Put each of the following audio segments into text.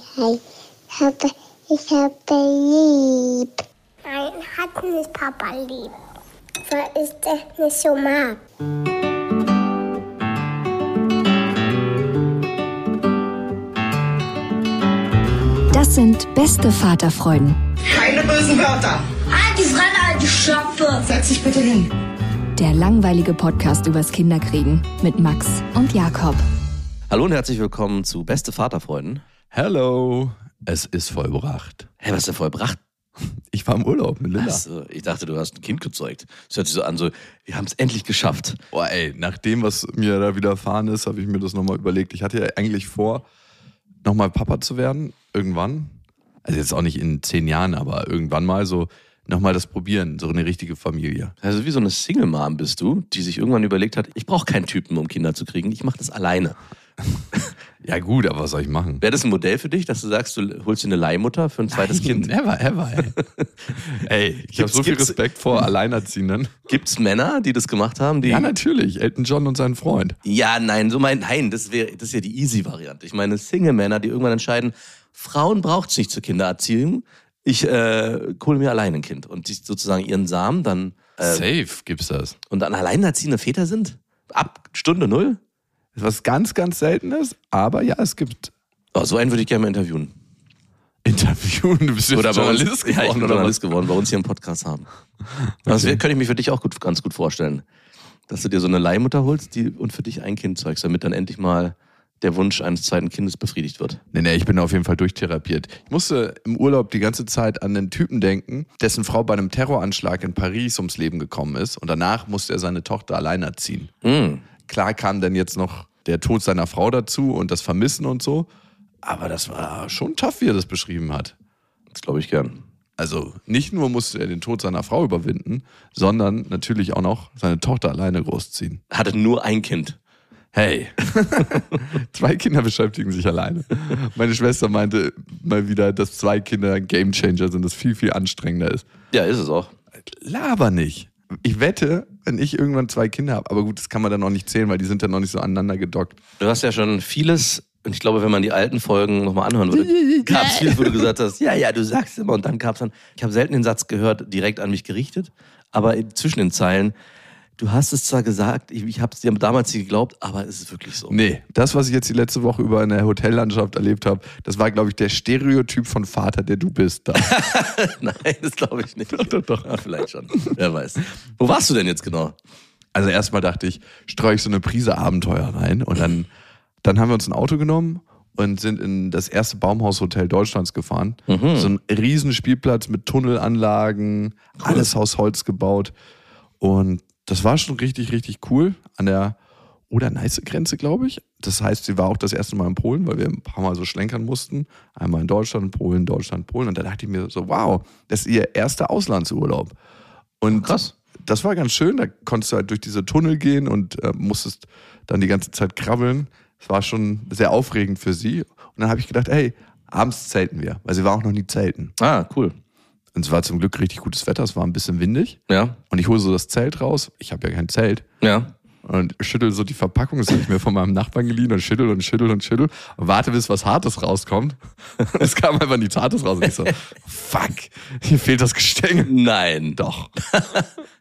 Ich habe, ich habe lieb. Nein, hat nicht Papa lieb. Weil ich das nicht so mag. Das sind beste Vaterfreuden. Keine bösen Wörter. Halt die Fremde, halt die Schöpfe. Setz dich bitte hin. Der langweilige Podcast übers Kinderkriegen mit Max und Jakob. Hallo und herzlich willkommen zu Beste Vaterfreuden. Hello, es ist vollbracht. Hä, was ist denn vollbracht? Ich war im Urlaub mit Linda. Achso, ich dachte, du hast ein Kind gezeugt. Es hört sich so an, so, wir haben es endlich geschafft. Boah, ey, nach dem, was mir da widerfahren ist, habe ich mir das nochmal überlegt. Ich hatte ja eigentlich vor, nochmal Papa zu werden, irgendwann. Also jetzt auch nicht in zehn Jahren, aber irgendwann mal so nochmal das probieren, so eine richtige Familie. Also wie so eine Single-Mom bist du, die sich irgendwann überlegt hat, ich brauche keinen Typen, um Kinder zu kriegen, ich mache das alleine. Ja gut, aber was soll ich machen? Wäre das ein Modell für dich, dass du sagst, du holst dir eine Leihmutter für ein zweites Kind? Never, ever, ey. ey, ich habe Gibt's- so viel gibt's- Respekt vor Alleinerziehenden. Gibt es Männer, die das gemacht haben? Die Ja, natürlich. Elton John und sein Freund. Ja, nein, so mein, nein, das wäre, das ist ja die easy Variante. Ich meine, Single-Männer, die irgendwann entscheiden, Frauen braucht es nicht zur Kindererziehung. Ich äh, hole mir allein ein Kind und die sozusagen ihren Samen dann äh, Safe gibt's das. und dann alleinerziehende Väter sind ab Stunde null. Was ganz, ganz selten ist, aber ja, es gibt Oh, so einen würde ich gerne mal interviewen. Interviewen. Du bist jetzt Oder Journalist ja, ich geworden, bin oder Journalist geworden, bei uns hier im Podcast haben. Das wär, könnte ich mir für dich auch gut, ganz gut vorstellen. Dass du dir so eine Leihmutter holst die, und für dich ein Kind zeugst, damit dann endlich mal der Wunsch eines zweiten Kindes befriedigt wird. Nee, nee, ich bin auf jeden Fall durchtherapiert. Ich musste im Urlaub die ganze Zeit an einen Typen denken, dessen Frau bei einem Terroranschlag in Paris ums Leben gekommen ist und danach musste er seine Tochter allein erziehen. Mm. Klar kam dann jetzt noch der Tod seiner Frau dazu und das Vermissen und so, aber das war schon tough, wie er das beschrieben hat. Das glaube ich gern. Also nicht nur musste er den Tod seiner Frau überwinden, sondern natürlich auch noch seine Tochter alleine großziehen. Hatte nur ein Kind. Hey, zwei Kinder beschäftigen sich alleine. Meine Schwester meinte mal wieder, dass zwei Kinder ein Gamechanger sind, das viel, viel anstrengender ist. Ja, ist es auch. Laber nicht. Ich wette, wenn ich irgendwann zwei Kinder habe, aber gut, das kann man dann noch nicht zählen, weil die sind dann noch nicht so aneinander gedockt. Du hast ja schon vieles, und ich glaube, wenn man die alten Folgen nochmal anhören würde, gab es vieles, wo du gesagt hast, ja, ja, du sagst immer. Und dann gab es dann, ich habe selten den Satz gehört, direkt an mich gerichtet, aber zwischen den Zeilen, du hast es zwar gesagt, ich, ich habe es dir damals nicht geglaubt, aber es ist wirklich so. Nee, das, was ich jetzt die letzte Woche über in der Hotellandschaft erlebt habe, das war, glaube ich, der Stereotyp von Vater, der du bist. Da. Nein, das glaube ich nicht. Doch, doch, doch. Ja, vielleicht schon. Wer weiß. Wo warst du denn jetzt genau? Also erstmal dachte ich, streue ich so eine Prise Abenteuer rein und dann, dann haben wir uns ein Auto genommen und sind in das erste Baumhaushotel Deutschlands gefahren. So ein riesen Spielplatz mit Tunnelanlagen, alles aus Holz gebaut und das war schon richtig, richtig cool an der Oder-Neiße-Grenze, glaube ich. Das heißt, sie war auch das erste Mal in Polen, weil wir ein paar Mal so schlenkern mussten. Einmal in Deutschland, Polen, Deutschland, Polen. Und da dachte ich mir so, wow, das ist ihr erster Auslandsurlaub. Und Krass. das war ganz schön. Da konntest du halt durch diese Tunnel gehen und äh, musstest dann die ganze Zeit krabbeln. Es war schon sehr aufregend für sie. Und dann habe ich gedacht, hey, abends zelten wir, weil sie war auch noch nie zelten. Ah, cool. Und es war zum Glück richtig gutes Wetter, es war ein bisschen windig. Ja, Und ich hole so das Zelt raus. Ich habe ja kein Zelt. ja. Und schüttel so die Verpackung, das habe ich mir von meinem Nachbarn geliehen und schüttel und schüttel und schüttel und warte, bis was Hartes rauskommt. Und es kam einfach nichts Hartes raus. Und ich so, fuck, hier fehlt das Gestänge. Nein. Doch.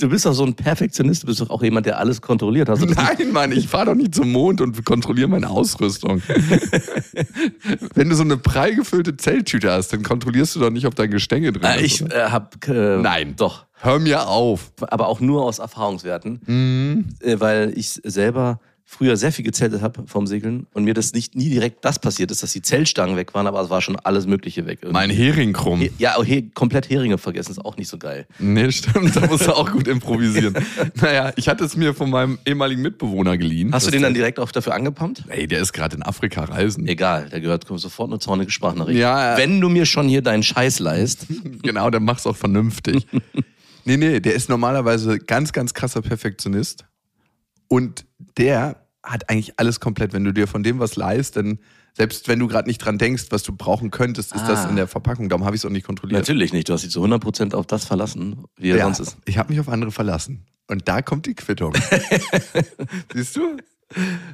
Du bist doch so ein Perfektionist, du bist doch auch jemand, der alles kontrolliert. Hast Nein, Mann, ich fahre doch nicht zum Mond und kontrolliere meine Ausrüstung. Wenn du so eine prall gefüllte Zelttüte hast, dann kontrollierst du doch nicht, ob dein Gestänge drin Äh, ist. ich äh, hab äh, Nein. doch, Hör mir auf. aber auch nur aus Erfahrungswerten, Mhm. äh, weil ich selber früher sehr viel gezeltet habe vom Segeln und mir das nicht nie direkt das passiert ist, dass die Zeltstangen weg waren, aber es war schon alles Mögliche weg. irgendwie. Mein Hering krumm. He ja, auch he komplett Heringe vergessen ist auch nicht so geil. Nee, stimmt, da musst du auch gut improvisieren. naja, ich hatte es mir von meinem ehemaligen Mitbewohner geliehen. Hast du den dann direkt auch dafür angepumpt? Ey, der ist gerade in Afrika reisen. Egal, der gehört sofort eine zornige Sprachnachricht. Ja, ja. Wenn du mir schon hier deinen Scheiß leist, Genau, der macht's auch vernünftig. nee, nee, der ist normalerweise ganz, ganz krasser Perfektionist. Und der hat eigentlich alles komplett. Wenn du dir von dem was leihst, dann, selbst wenn du gerade nicht dran denkst, was du brauchen könntest, ist das Ah. in der Verpackung. Darum habe ich es auch nicht kontrolliert. natürlich nicht, du hast dich zu 100% auf das verlassen, wie er Ja, sonst ist. ich habe mich auf andere verlassen. Und da kommt die Quittung. Siehst du?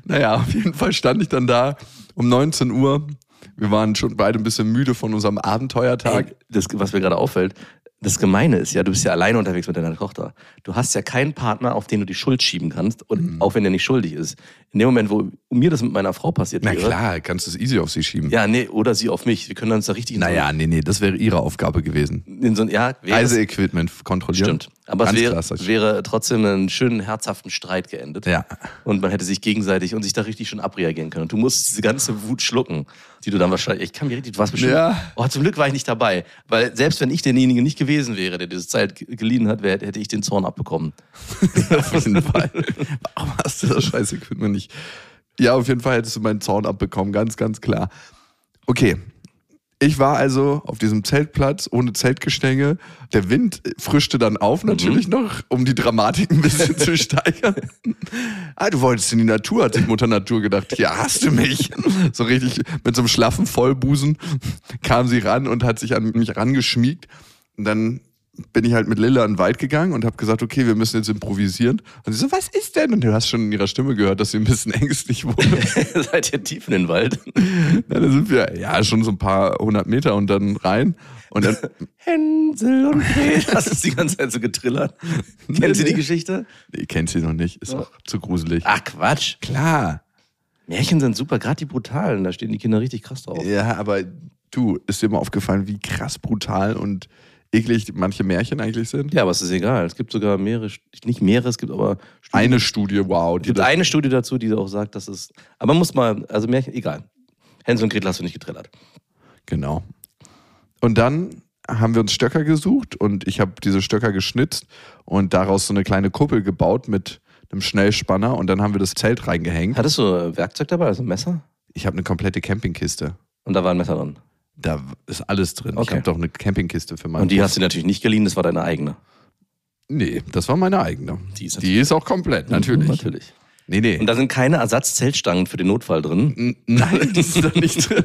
Naja, auf jeden Fall stand ich dann da um 19 Uhr Wir waren schon beide ein bisschen müde von unserem Abenteuertag. Ey, das, was mir gerade auffällt, das Gemeine ist ja, du bist ja alleine unterwegs mit deiner Tochter. Du hast ja keinen Partner, auf den du die Schuld schieben kannst, und Mhm. auch wenn er nicht schuldig ist. In dem Moment, wo mir das mit meiner Frau passiert Na wäre, klar, kannst du es easy auf sie schieben. ja, nee, oder sie auf mich. Wir können uns da richtig in so- Naja, nee, nee, das wäre ihre Aufgabe gewesen. in so, ja, wäre es- Reiseequipment kontrollieren. Stimmt. Aber es Ganz wäre, klassisch. wäre trotzdem einen schönen, herzhaften Streit geendet. Ja. Und man hätte sich gegenseitig und sich da richtig schon abreagieren können. Und du musst diese ganze Wut schlucken, die du dann wahrscheinlich, ich kann mir richtig, du warst bestimmt, Ja. oh, zum Glück war ich nicht dabei. Weil selbst wenn ich derjenige nicht gewesen wäre, der diese Zeit ge- geliehen hat, wär, hätte ich den Zorn abbekommen. auf jeden Fall. Warum hast du das scheiß Equipment nicht? Ja, auf jeden Fall hättest du meinen Zaun abbekommen, ganz, ganz klar. Okay. Ich war also auf diesem Zeltplatz ohne Zeltgestänge. Der Wind frischte dann auf natürlich noch, um die Dramatik ein bisschen zu steigern. Ah, du wolltest in die Natur, hat sich Mutter Natur gedacht. Ja, hast du mich. So richtig mit so einem schlaffen Vollbusen kam sie ran und hat sich an mich rangeschmiegt. Und dann bin ich halt mit Lilla in den Wald gegangen und habe gesagt, okay, wir müssen jetzt improvisieren. Und sie so, was ist denn? Und du hast schon in ihrer Stimme gehört, dass sie ein bisschen ängstlich wurde. Seid ihr tief in den Wald? Ja, da sind wir ja schon so ein paar hundert Meter und dann rein. Und dann, Hänsel und Gretel. Hast du es die ganze Zeit so getrillert? Kennst du die nee. Geschichte? nee, kennt sie noch nicht, ist auch zu gruselig. Ach, Quatsch. klar. Märchen sind super, gerade die brutalen, da stehen die Kinder richtig krass drauf. Ja, aber du, ist dir mal aufgefallen, wie krass brutal und eklig manche Märchen eigentlich sind? Ja, aber es ist egal. Es gibt sogar mehrere, nicht mehrere, es gibt aber Studien. Eine Studie, wow. es gibt eine Studie dazu, die auch sagt, dass es. Aber man muss mal, also Märchen, egal. Hänsel und Gretel hast du nicht getrillert. genau. Und dann haben wir uns Stöcker gesucht und ich habe diese Stöcker geschnitzt und daraus so eine kleine Kuppel gebaut mit einem Schnellspanner und dann haben wir das Zelt reingehängt. Hattest du äh, Werkzeug dabei, also ein Messer? Ich habe eine komplette Campingkiste. Und da war ein Messer drin. Da ist alles drin. Ich Okay. habe doch eine Campingkiste für meinen Und die Bus. hast du natürlich nicht geliehen, das war deine eigene. Nee, das war meine eigene. Die ist Die ist auch komplett, natürlich. Natürlich. Nee, nee. Und da sind keine Ersatzzeltstangen für den Notfall drin. Nein, die ist da nicht drin.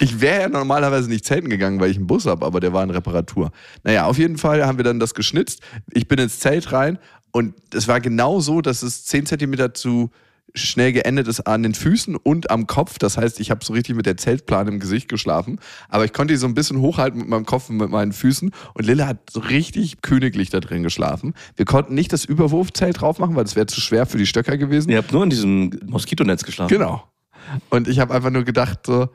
Ich wäre ja normalerweise nicht zelten gegangen, weil ich einen Bus habe, aber der war in Reparatur. Naja, auf jeden Fall haben wir dann das geschnitzt. Ich bin ins Zelt rein und es war genau so, dass es 10 Zentimeter zu schnell geendet ist an den Füßen und am Kopf. Das heißt, ich habe so richtig mit der Zeltplane im Gesicht geschlafen. Aber ich konnte die so ein bisschen hochhalten mit meinem Kopf und mit meinen Füßen. Und Lille hat so richtig königlich da drin geschlafen. Wir konnten nicht das Überwurfzelt drauf machen, weil das wäre zu schwer für die Stöcker gewesen. Ihr habt nur in diesem Moskitonetz geschlafen. Genau. Und ich habe einfach nur gedacht, so,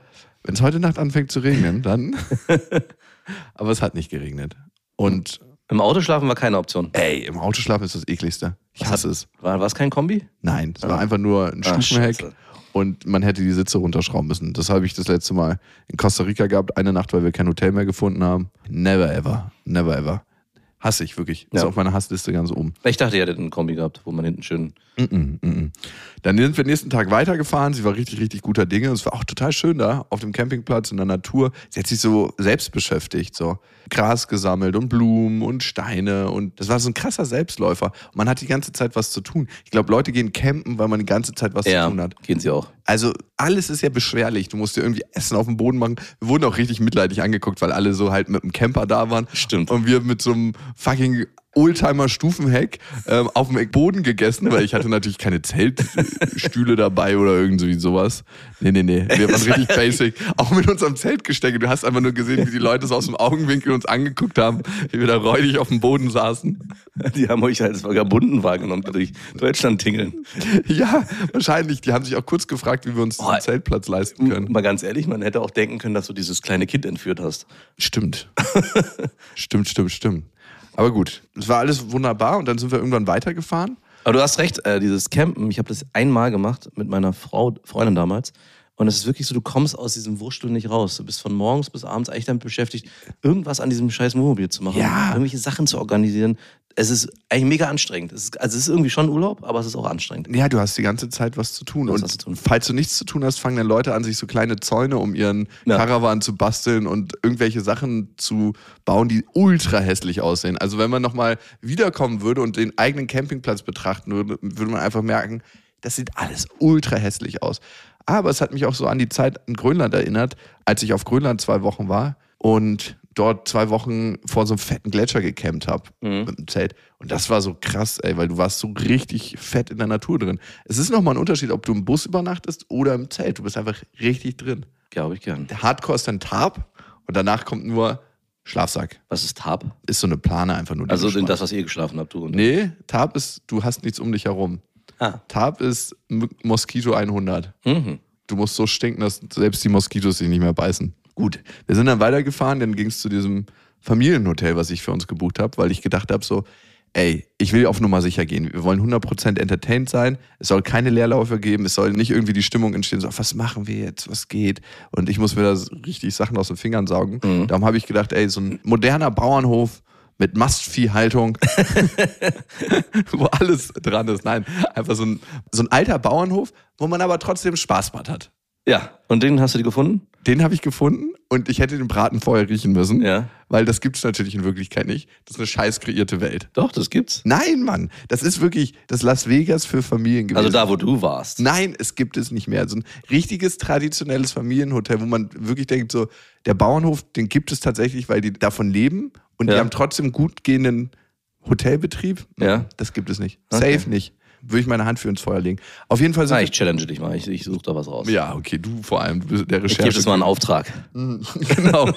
wenn es heute Nacht anfängt zu regnen, dann. Aber es hat nicht geregnet. Und Im Auto schlafen war keine Option. ey, im Auto schlafen ist das ekligste. Ich hasse es. War, war es kein Kombi? Nein, es war einfach nur ein Ah, Stufenheck scheiße. und man hätte die Sitze runterschrauben müssen. Das habe ich das letzte Mal in Costa Rica gehabt, eine Nacht, weil wir kein Hotel mehr gefunden haben. Never ever. Never ever. Hasse ich wirklich. Ist Ja. auf meiner Hassliste ganz oben. Ich dachte, ihr hättet einen Kombi gehabt, wo man hinten schön. Mm-mm, mm-mm. Dann sind wir nächsten Tag weitergefahren. Sie war richtig, richtig guter Dinge. Es war auch total schön da auf dem Campingplatz in der Natur. Sie hat sich so selbst beschäftigt, so Gras gesammelt und Blumen und Steine und das war so ein krasser Selbstläufer. Und man hat die ganze Zeit was zu tun. Ich glaube, Leute gehen campen, weil man die ganze Zeit was Ja, zu tun hat. gehen sie auch. Also alles ist ja beschwerlich. Du musst dir irgendwie Essen auf dem Boden machen. Wir wurden auch richtig mitleidig angeguckt, weil alle so halt mit dem Camper da waren. Stimmt. Und wir mit so einem fucking Oldtimer Stufenheck ähm, auf dem Boden gegessen, weil ich hatte natürlich keine Zeltstühle dabei oder irgendwie sowas. Nee, nee, nee. Wir waren richtig basic. Auch mit unserem Zeltgestecke. Du hast einfach nur gesehen, wie die Leute so aus dem Augenwinkel uns angeguckt haben, wie wir da räudig auf dem Boden saßen. Die haben euch als Vagabunden wahrgenommen, die durch Deutschland tingeln. Ja, wahrscheinlich. Die haben sich auch kurz gefragt, wie wir uns diesen Boah. Zeltplatz leisten können. Mal ganz ehrlich, man hätte auch denken können, dass du dieses kleine Kind entführt hast. Stimmt. stimmt, stimmt, stimmt. Aber gut, es war alles wunderbar und dann sind wir irgendwann weitergefahren. Aber du hast recht, äh, dieses Campen, ich habe das einmal gemacht mit meiner Frau, Freundin damals. Und es ist wirklich so, du kommst aus diesem Wursteln nicht raus. Du bist von morgens bis abends eigentlich damit beschäftigt, irgendwas an diesem scheiß Wohnmobil zu machen, Ja. irgendwelche Sachen zu organisieren. Es ist eigentlich mega anstrengend. Es ist, also es ist irgendwie schon Urlaub, aber es ist auch anstrengend. Ja, du hast die ganze Zeit was zu tun. Was und zu tun? falls du nichts zu tun hast, fangen dann Leute an, sich so kleine Zäune um ihren Ja. Caravan zu basteln und irgendwelche Sachen zu bauen, die ultra hässlich aussehen. Also wenn man nochmal wiederkommen würde und den eigenen Campingplatz betrachten würde, würde man einfach merken, das sieht alles ultra hässlich aus. Aber es hat mich auch so an die Zeit in Grönland erinnert, als ich auf Grönland zwei Wochen war und dort zwei Wochen vor so einem fetten Gletscher gecampt habe Mhm. mit dem Zelt. Und das war so krass, ey, weil du warst so richtig fett in der Natur drin. Es ist nochmal ein Unterschied, ob du im Bus übernachtest oder im Zelt. Du bist einfach richtig drin. Glaube ich gern. Der Hardcore ist dann Tarp und danach kommt nur Schlafsack. Was ist Tarp? Ist so eine Plane einfach nur. Also in das, was ihr geschlafen habt, du und Nee, Tarp ist, du hast nichts um dich herum. Ah. Tarp ist M- Moskito 100. Mhm. Du musst so stinken, dass selbst die Moskitos sich nicht mehr beißen. Gut, wir sind dann weitergefahren, dann ging es zu diesem Familienhotel, was ich für uns gebucht habe, weil ich gedacht habe so, ey, ich will auf Nummer sicher gehen. Wir wollen 100% entertained sein. Es soll keine Leerläufe geben. Es soll nicht irgendwie die Stimmung entstehen, so, was machen wir jetzt, was geht? Und ich muss mir da richtig Sachen aus den Fingern saugen. Darum habe ich gedacht, ey, so ein moderner Bauernhof mit Mastviehhaltung, wo alles dran ist. Nein, einfach so ein, so ein alter Bauernhof, wo man aber trotzdem Spaßbad hat. Ja, und den hast du dir gefunden? Den habe ich gefunden und ich hätte den Braten vorher riechen müssen, Ja. weil das gibt's natürlich in Wirklichkeit nicht. Das ist eine scheiß kreierte Welt. Doch, das gibt's. Nein, Mann, das ist wirklich das Las Vegas für Familien gewesen. Also da, wo du warst. Nein, es gibt es nicht mehr. So ein richtiges traditionelles Familienhotel, wo man wirklich denkt, so der Bauernhof, den gibt es tatsächlich, weil die davon leben und die Ja. haben trotzdem gut gehenden Hotelbetrieb. Ja. Das gibt es nicht. Okay. Safe nicht. Würde ich meine Hand für ins Feuer legen. Auf jeden Fall sind Na, ich challenge dich mal. Ich, ich suche da was raus. ja, okay, du vor allem, du bist der Ich Recherche. gebe das mal einen Auftrag. genau.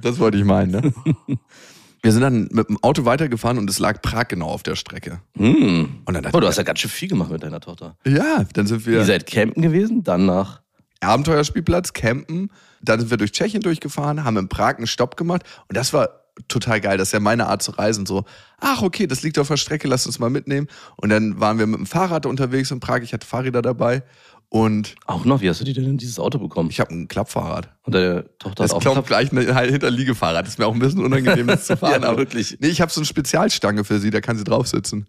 das wollte ich meinen, ne? Wir sind dann mit dem Auto weitergefahren und es lag Prag genau auf der Strecke. Hm. Und dann Oh, du ich hast ja ganz schön viel gemacht mit deiner Tochter. ja, dann sind wir Ihr seid campen gewesen, dann nach. Abenteuerspielplatz, campen, dann sind wir durch Tschechien durchgefahren, haben in Prag einen Stopp gemacht und das war total geil. Das ist ja meine Art zu reisen. So, ach okay, das liegt auf der Strecke, lass uns mal mitnehmen. Und dann waren wir mit dem Fahrrad unterwegs in Prag. Ich hatte Fahrräder dabei und Auch noch, wie hast du dir denn dieses Auto bekommen? ich habe ein Klappfahrrad. Und deine Tochter Das hat auch kommt gleich halt hinter Liegefahrrad. Das ist mir auch ein bisschen unangenehm, das zu fahren. Ja, aber wirklich. Nee, ich habe so eine Spezialstange für sie, da kann sie drauf sitzen.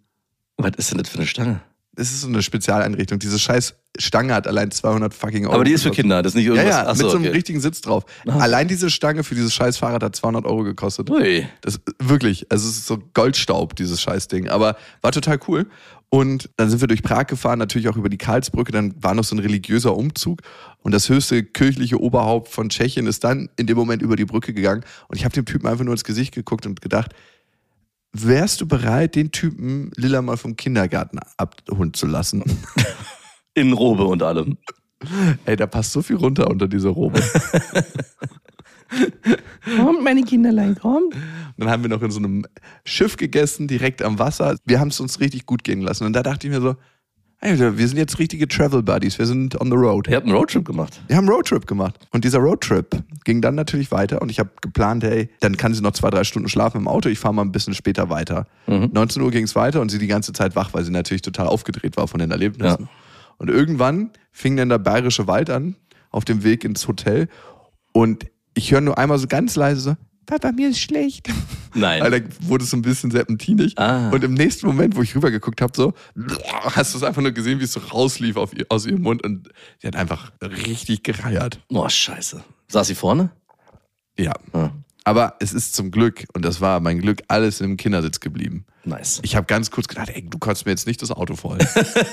Was ist denn das für eine Stange? Das ist so eine Spezialeinrichtung. Diese scheiß Stange hat allein 200 fucking Euro. Aber die ist für. Kinder, das ist nicht Ja, irgendwas. ja, Ach mit so einem okay. richtigen Sitz drauf. Allein diese Stange für dieses scheiß Fahrrad hat 200 Euro gekostet. Ui. Das wirklich, also es ist so Goldstaub, dieses Scheißding. Aber war total cool. Und dann sind wir durch Prag gefahren, natürlich auch über die Karlsbrücke. Dann war noch so ein religiöser Umzug. Und das höchste kirchliche Oberhaupt von Tschechien ist dann in dem Moment über die Brücke gegangen. Und ich habe dem Typen einfach nur ins Gesicht geguckt und gedacht, wärst du bereit, den Typen Lilla mal vom Kindergarten abholen zu lassen? In Robe und allem. Ey, da passt so viel runter unter diese Robe. Kommt, meine Kinderlein, kommt. Dann haben wir noch in so einem Schiff gegessen, direkt am Wasser. Wir haben es uns richtig gut gehen lassen. Und da dachte ich mir so, Alter, wir sind jetzt richtige Travel Buddies. Wir sind on the road. Ihr habt einen Roadtrip gemacht. Wir haben einen Roadtrip gemacht. Und dieser Roadtrip ging dann natürlich weiter. Und ich habe geplant, hey, dann kann sie noch zwei, drei Stunden schlafen im Auto. Ich fahre mal ein bisschen später weiter. 19 Uhr ging es weiter und sie die ganze Zeit wach, weil sie natürlich total aufgedreht war von den Erlebnissen. Ja. Und irgendwann fing dann der bayerische Wald an auf dem Weg ins Hotel. Und ich höre nur einmal so ganz leise so, Papa, mir ist schlecht. Nein. Weil da wurde es so ein bisschen serpentinig. Ah. Und im nächsten Moment, wo ich rübergeguckt habe, so, hast du es einfach nur gesehen, wie es so rauslief auf ihr, aus ihrem Mund. Und sie hat einfach richtig gereiert. Oh, scheiße. Saß sie vorne? Ja. Ah, Aber es ist zum Glück, und das war mein Glück, alles im Kindersitz geblieben. Nice. Ich habe ganz kurz gedacht, ey, du kotzt mir jetzt nicht das Auto voll.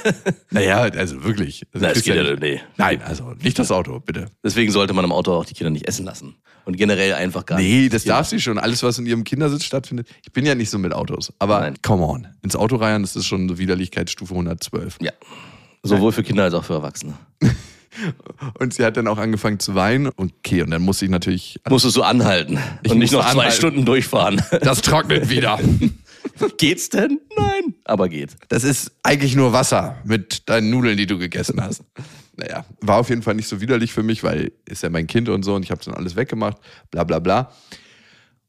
naja, also wirklich. Das Na, es kriegst geht ja ja, nicht. nee. Nein, also nicht das Auto, bitte. Deswegen sollte man im Auto auch die Kinder nicht essen lassen. Und generell einfach gar Nee, nicht. das darf sie schon. Alles, was in ihrem Kindersitz stattfindet. Ich bin ja nicht so mit Autos. Aber Nein. come on. Ins Auto reiern, das ist schon so Widerlichkeitsstufe 112. Ja. Sowohl für Kinder als auch für Erwachsene. Und sie hat dann auch angefangen zu weinen. Okay, und dann musste ich natürlich. Musstest du anhalten Ich und nicht noch zwei anhalten. Stunden durchfahren. Das trocknet wieder. Geht's denn? Nein. Aber geht. Das ist eigentlich nur Wasser mit deinen Nudeln, die du gegessen hast. Naja, war auf jeden Fall nicht so widerlich für mich, weil ist ja mein Kind und so und ich habe dann alles weggemacht, bla bla bla.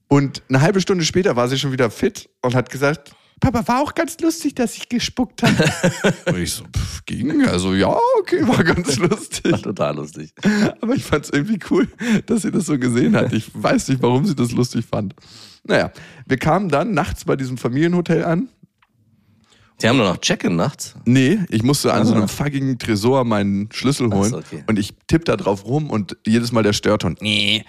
Und eine halbe Stunde später war sie schon wieder fit und hat gesagt, Papa, war auch ganz lustig, dass ich gespuckt habe. und ich so, pff, ging, also ja, okay, war ganz lustig. War total lustig. Aber ich fand es irgendwie cool, dass sie das so gesehen hat. Ich weiß nicht, warum sie das lustig fand. Naja, wir kamen dann nachts bei diesem Familienhotel an. Sie haben nur noch Check-in nachts. Nee, ich musste an so einem fucking Tresor meinen Schlüssel holen. okay. Und ich tipp da drauf rum und jedes Mal der Störton. Nee.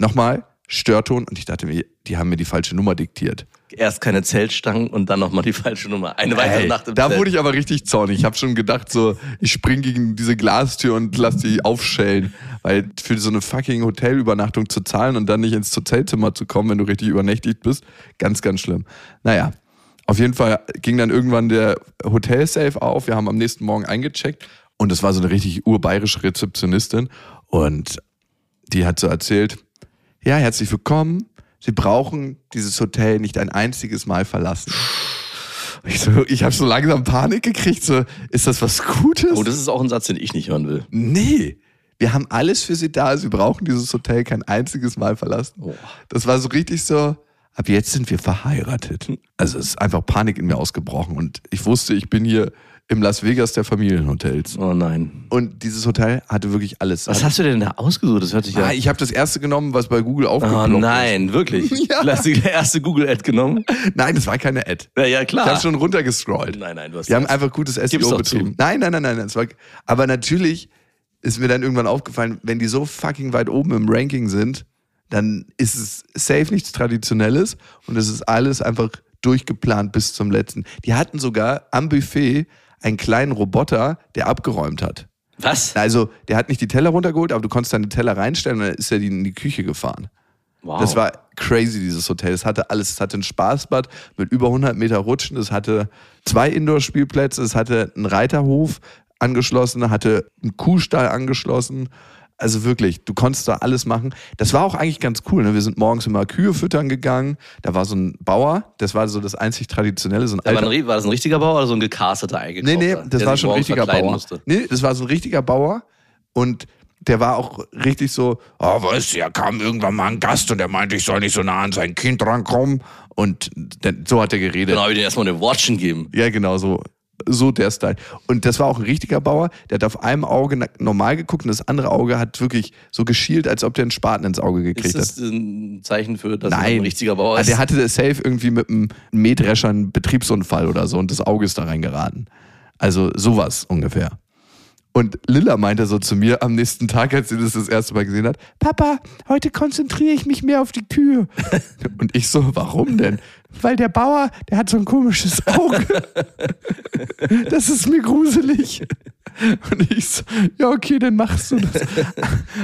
Nochmal, Störton. Und ich dachte mir, die haben mir die falsche Nummer diktiert. Erst keine Zeltstangen und dann nochmal die falsche Nummer. Eine weitere Ey, Nacht im da Zelt. wurde ich aber richtig zornig. Ich habe schon gedacht, so, ich spring gegen diese Glastür und lass die aufschellen. Weil für so eine fucking Hotelübernachtung zu zahlen und dann nicht ins Hotelzimmer zu kommen, wenn du richtig übernächtigt bist, ganz, ganz schlimm. Naja, auf jeden Fall ging dann irgendwann der Hotelsafe auf. Wir haben am nächsten Morgen eingecheckt und es war so eine richtig urbayerische Rezeptionistin. Und die hat so erzählt, ja, herzlich willkommen. Sie brauchen dieses Hotel nicht ein einziges Mal verlassen. Ich, so, ich habe so langsam Panik gekriegt. So, ist das was Gutes? Oh, das ist auch ein Satz, den ich nicht hören will. Nee. Wir haben alles für sie da. Sie brauchen dieses Hotel kein einziges Mal verlassen. Oh. Das war so richtig so. Ab jetzt sind wir verheiratet. Also es ist einfach Panik in mir ausgebrochen. Und ich wusste, ich bin hier im Las Vegas der Familienhotels. Oh nein. Und dieses Hotel hatte wirklich alles. Was hast du denn da ausgesucht? Das hört sich ja. Ah, ich habe das erste genommen, was bei Google Oh aufgeploppt ist. nein, wirklich? Ja. Du hast die erste Google-Ad genommen? Nein, das war keine Ad. Ja, ja Ich klar. habe schon runtergescrollt. Nein, nein, du hast Wir haben einfach gutes SEO betrieben. Nein, nein, nein, nein. Das war, aber natürlich ist mir dann irgendwann aufgefallen, wenn die so fucking weit oben im Ranking sind, dann ist es safe nichts Traditionelles und es ist alles einfach durchgeplant bis zum letzten. Die hatten sogar am Buffet einen kleinen Roboter, der abgeräumt hat. Was? Also, der hat nicht die Teller runtergeholt, aber du konntest deine Teller reinstellen und dann ist er in die Küche gefahren. Wow. Das war crazy, dieses Hotel. Es hatte alles. Es hatte ein Spaßbad mit über 100 Meter Rutschen. Es hatte zwei Indoor-Spielplätze. Es hatte einen Reiterhof angeschlossen, hatte einen Kuhstall angeschlossen. Also wirklich, du konntest da alles machen. Das war auch eigentlich ganz cool. Ne? Wir sind morgens immer Kühe füttern gegangen. Da war so ein Bauer, das war so das einzig Traditionelle, so ein Da war, alter ein, war das ein richtiger Bauer oder so ein gecasteter eingekauft? Nee, nee, das war schon ein richtiger Bauer. Musste? Nee, das war so ein richtiger Bauer und der war auch richtig so, oh, weißt du, ja kam irgendwann mal ein Gast und der meinte, ich soll nicht so nah an sein Kind rankommen. Und dann, so hat er geredet. Genau, hab ich dir erstmal eine Watchen geben. Ja, genau so. So der Style. Und das war auch ein richtiger Bauer, der hat auf einem Auge normal geguckt und das andere Auge hat wirklich so geschielt, als ob der einen Spaten ins Auge gekriegt Ist hat. das ein Zeichen für, dass er Nein. ein richtiger Bauer Ah, ist? Der hatte das safe irgendwie mit einem Mähdrescher einen Betriebsunfall oder so und das Auge ist da reingeraten. Also sowas ungefähr. Und Lilla meinte so zu mir am nächsten Tag, als sie das das erste Mal gesehen hat, Papa, heute konzentriere ich mich mehr auf die Kühe. Und ich so, warum denn? Weil der Bauer, der hat so ein komisches Auge. Das ist mir gruselig. Und ich so, ja, okay, dann machst du das.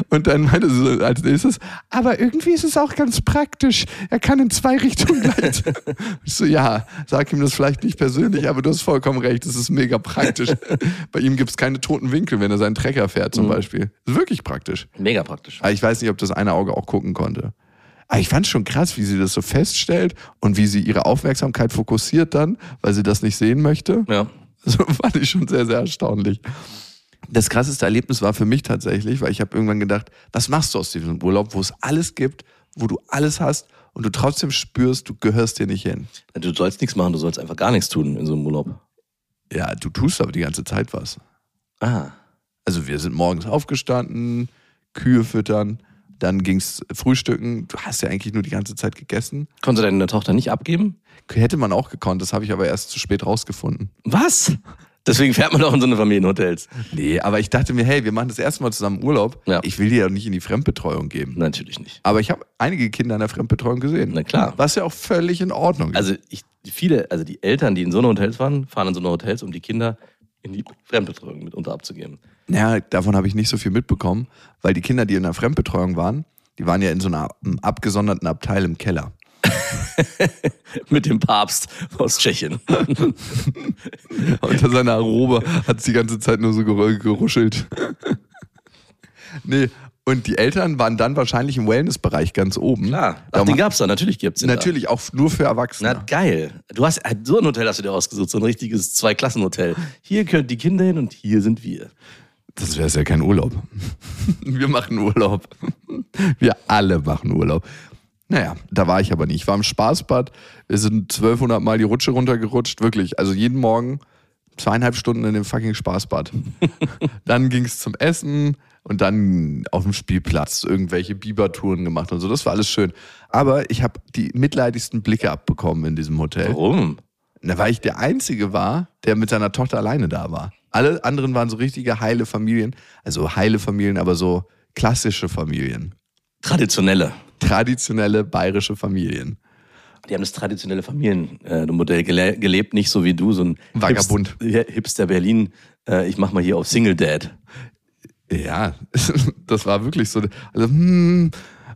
Und dann meinte sie so als nächstes, aber irgendwie ist es auch ganz praktisch. Er kann in zwei Richtungen gleich. Ich so, ja, sag ihm das vielleicht nicht persönlich, aber du hast vollkommen recht, das ist mega praktisch. Bei ihm gibt es keine toten Winkel, wenn er seinen Trecker fährt zum Beispiel. Das ist wirklich praktisch. Mega praktisch. Aber ich weiß nicht, ob das eine Auge auch gucken konnte. Aber ich fand schon krass, wie sie das so feststellt und wie sie ihre Aufmerksamkeit fokussiert dann, weil sie das nicht sehen möchte. Ja. So fand ich schon sehr, sehr erstaunlich. Das krasseste Erlebnis war für mich tatsächlich, weil ich habe irgendwann gedacht, was machst du aus diesem Urlaub, wo es alles gibt, wo du alles hast und du trotzdem spürst, du gehörst dir nicht hin. Du sollst nichts machen, du sollst einfach gar nichts tun in so einem Urlaub. Ja, du tust aber die ganze Zeit was. Ah. Also wir sind morgens aufgestanden, Kühe füttern, dann ging's frühstücken. Du hast ja eigentlich nur die ganze Zeit gegessen. Konntest du deine Tochter nicht abgeben? Hätte man auch gekonnt, das habe ich aber erst zu spät rausgefunden. Was? Deswegen fährt man doch in so eine Familienhotels. Nee, aber ich dachte mir, hey, wir machen das erste Mal zusammen Urlaub. Ja. Ich will dir ja nicht in die Fremdbetreuung geben. Natürlich nicht. Aber ich habe einige Kinder in der Fremdbetreuung gesehen. Na klar. Was ja auch völlig in Ordnung ist. Also ich, viele, also die Eltern, die in so eine Hotels fahren, fahren in so eine Hotels, um die Kinder in die Fremdbetreuung mitunter abzugeben. Ja, davon habe ich nicht so viel mitbekommen, weil die Kinder, die in der Fremdbetreuung waren, die waren ja in so einer einem abgesonderten Abteil im Keller. Mit dem Papst aus Tschechien. Unter seiner Robe hat es die ganze Zeit nur so geru- geruschelt. nee, und die Eltern waren dann wahrscheinlich im Wellnessbereich ganz oben. Klar. Ach, den ma- gab's da, natürlich gibt's den Natürlich auch nur für. Erwachsene. Na geil. Du hast so ein Hotel hast du dir ausgesucht, so ein richtiges Zweiklassenhotel. Hier können die Kinder hin und hier sind wir. Das wäre ja kein Urlaub. Wir machen Urlaub. Wir alle machen Urlaub. Naja, da war ich aber nicht. Ich war im Spaßbad. Wir sind 1200 Mal die Rutsche runtergerutscht. Wirklich. Also jeden Morgen zweieinhalb Stunden in dem fucking Spaßbad. dann ging es zum Essen und dann auf dem Spielplatz irgendwelche Bibertouren gemacht und so. Das war alles schön. Aber ich habe die mitleidigsten Blicke abbekommen in diesem Hotel. Warum? Na, weil ich der Einzige war, der mit seiner Tochter alleine da war. Alle anderen waren so richtige heile Familien. Also heile Familien, aber so klassische Familien. Traditionelle. Traditionelle bayerische Familien. Die haben das traditionelle Familienmodell gele gelebt, nicht so wie du, so ein Vagabund. Hipster, Hipster Berlin. Äh, ich mach mal hier auf Single Dad. Ja, das war wirklich so. Also, hm.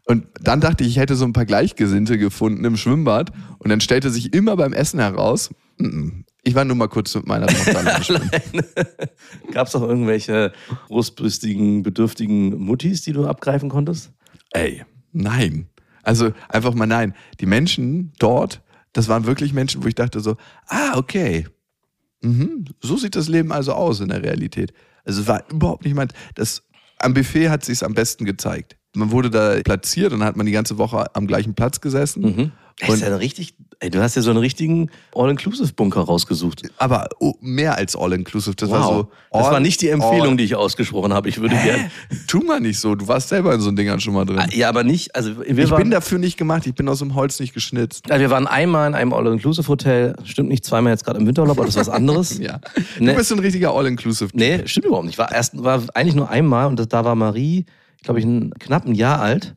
Und dann dachte ich, ich hätte so ein paar Gleichgesinnte gefunden im Schwimmbad. Und dann stellte sich immer beim Essen heraus, mm, Ich war nur mal kurz mit meiner Tochter alleine. Gab es auch irgendwelche großbrüstigen, bedürftigen Muttis, die du abgreifen konntest? Ey, nein. Also einfach mal nein. Die Menschen dort, das waren wirklich Menschen, wo ich dachte so, ah, okay. Mhm, so sieht das Leben also aus in der Realität. Also es war überhaupt nicht mein, das, am Buffet hat sich am besten gezeigt. Man wurde da platziert und dann hat man die ganze Woche am gleichen Platz gesessen. Mhm. Das ist ja richtig, ey, du hast ja so einen richtigen All-Inclusive-Bunker rausgesucht. Aber oh, mehr als All-Inclusive. Das war so. das all- war nicht die Empfehlung, all- die ich ausgesprochen habe. Ich würde gerne. Tu mal nicht so. Du warst selber in so Dingern schon mal drin. Ja, aber nicht. Also wir ich waren, bin dafür nicht gemacht. Ich bin aus dem Holz nicht geschnitzt. Also wir waren einmal in einem All-Inclusive-Hotel. Stimmt nicht, zweimal jetzt gerade im Winterurlaub, aber das ist was anderes. Ja. Du Ne. bist so ein richtiger All-Inclusive. Nee, stimmt überhaupt nicht. Ich war erst, war eigentlich nur einmal und das, da war Marie, glaube ich, ein, knapp ein Jahr alt.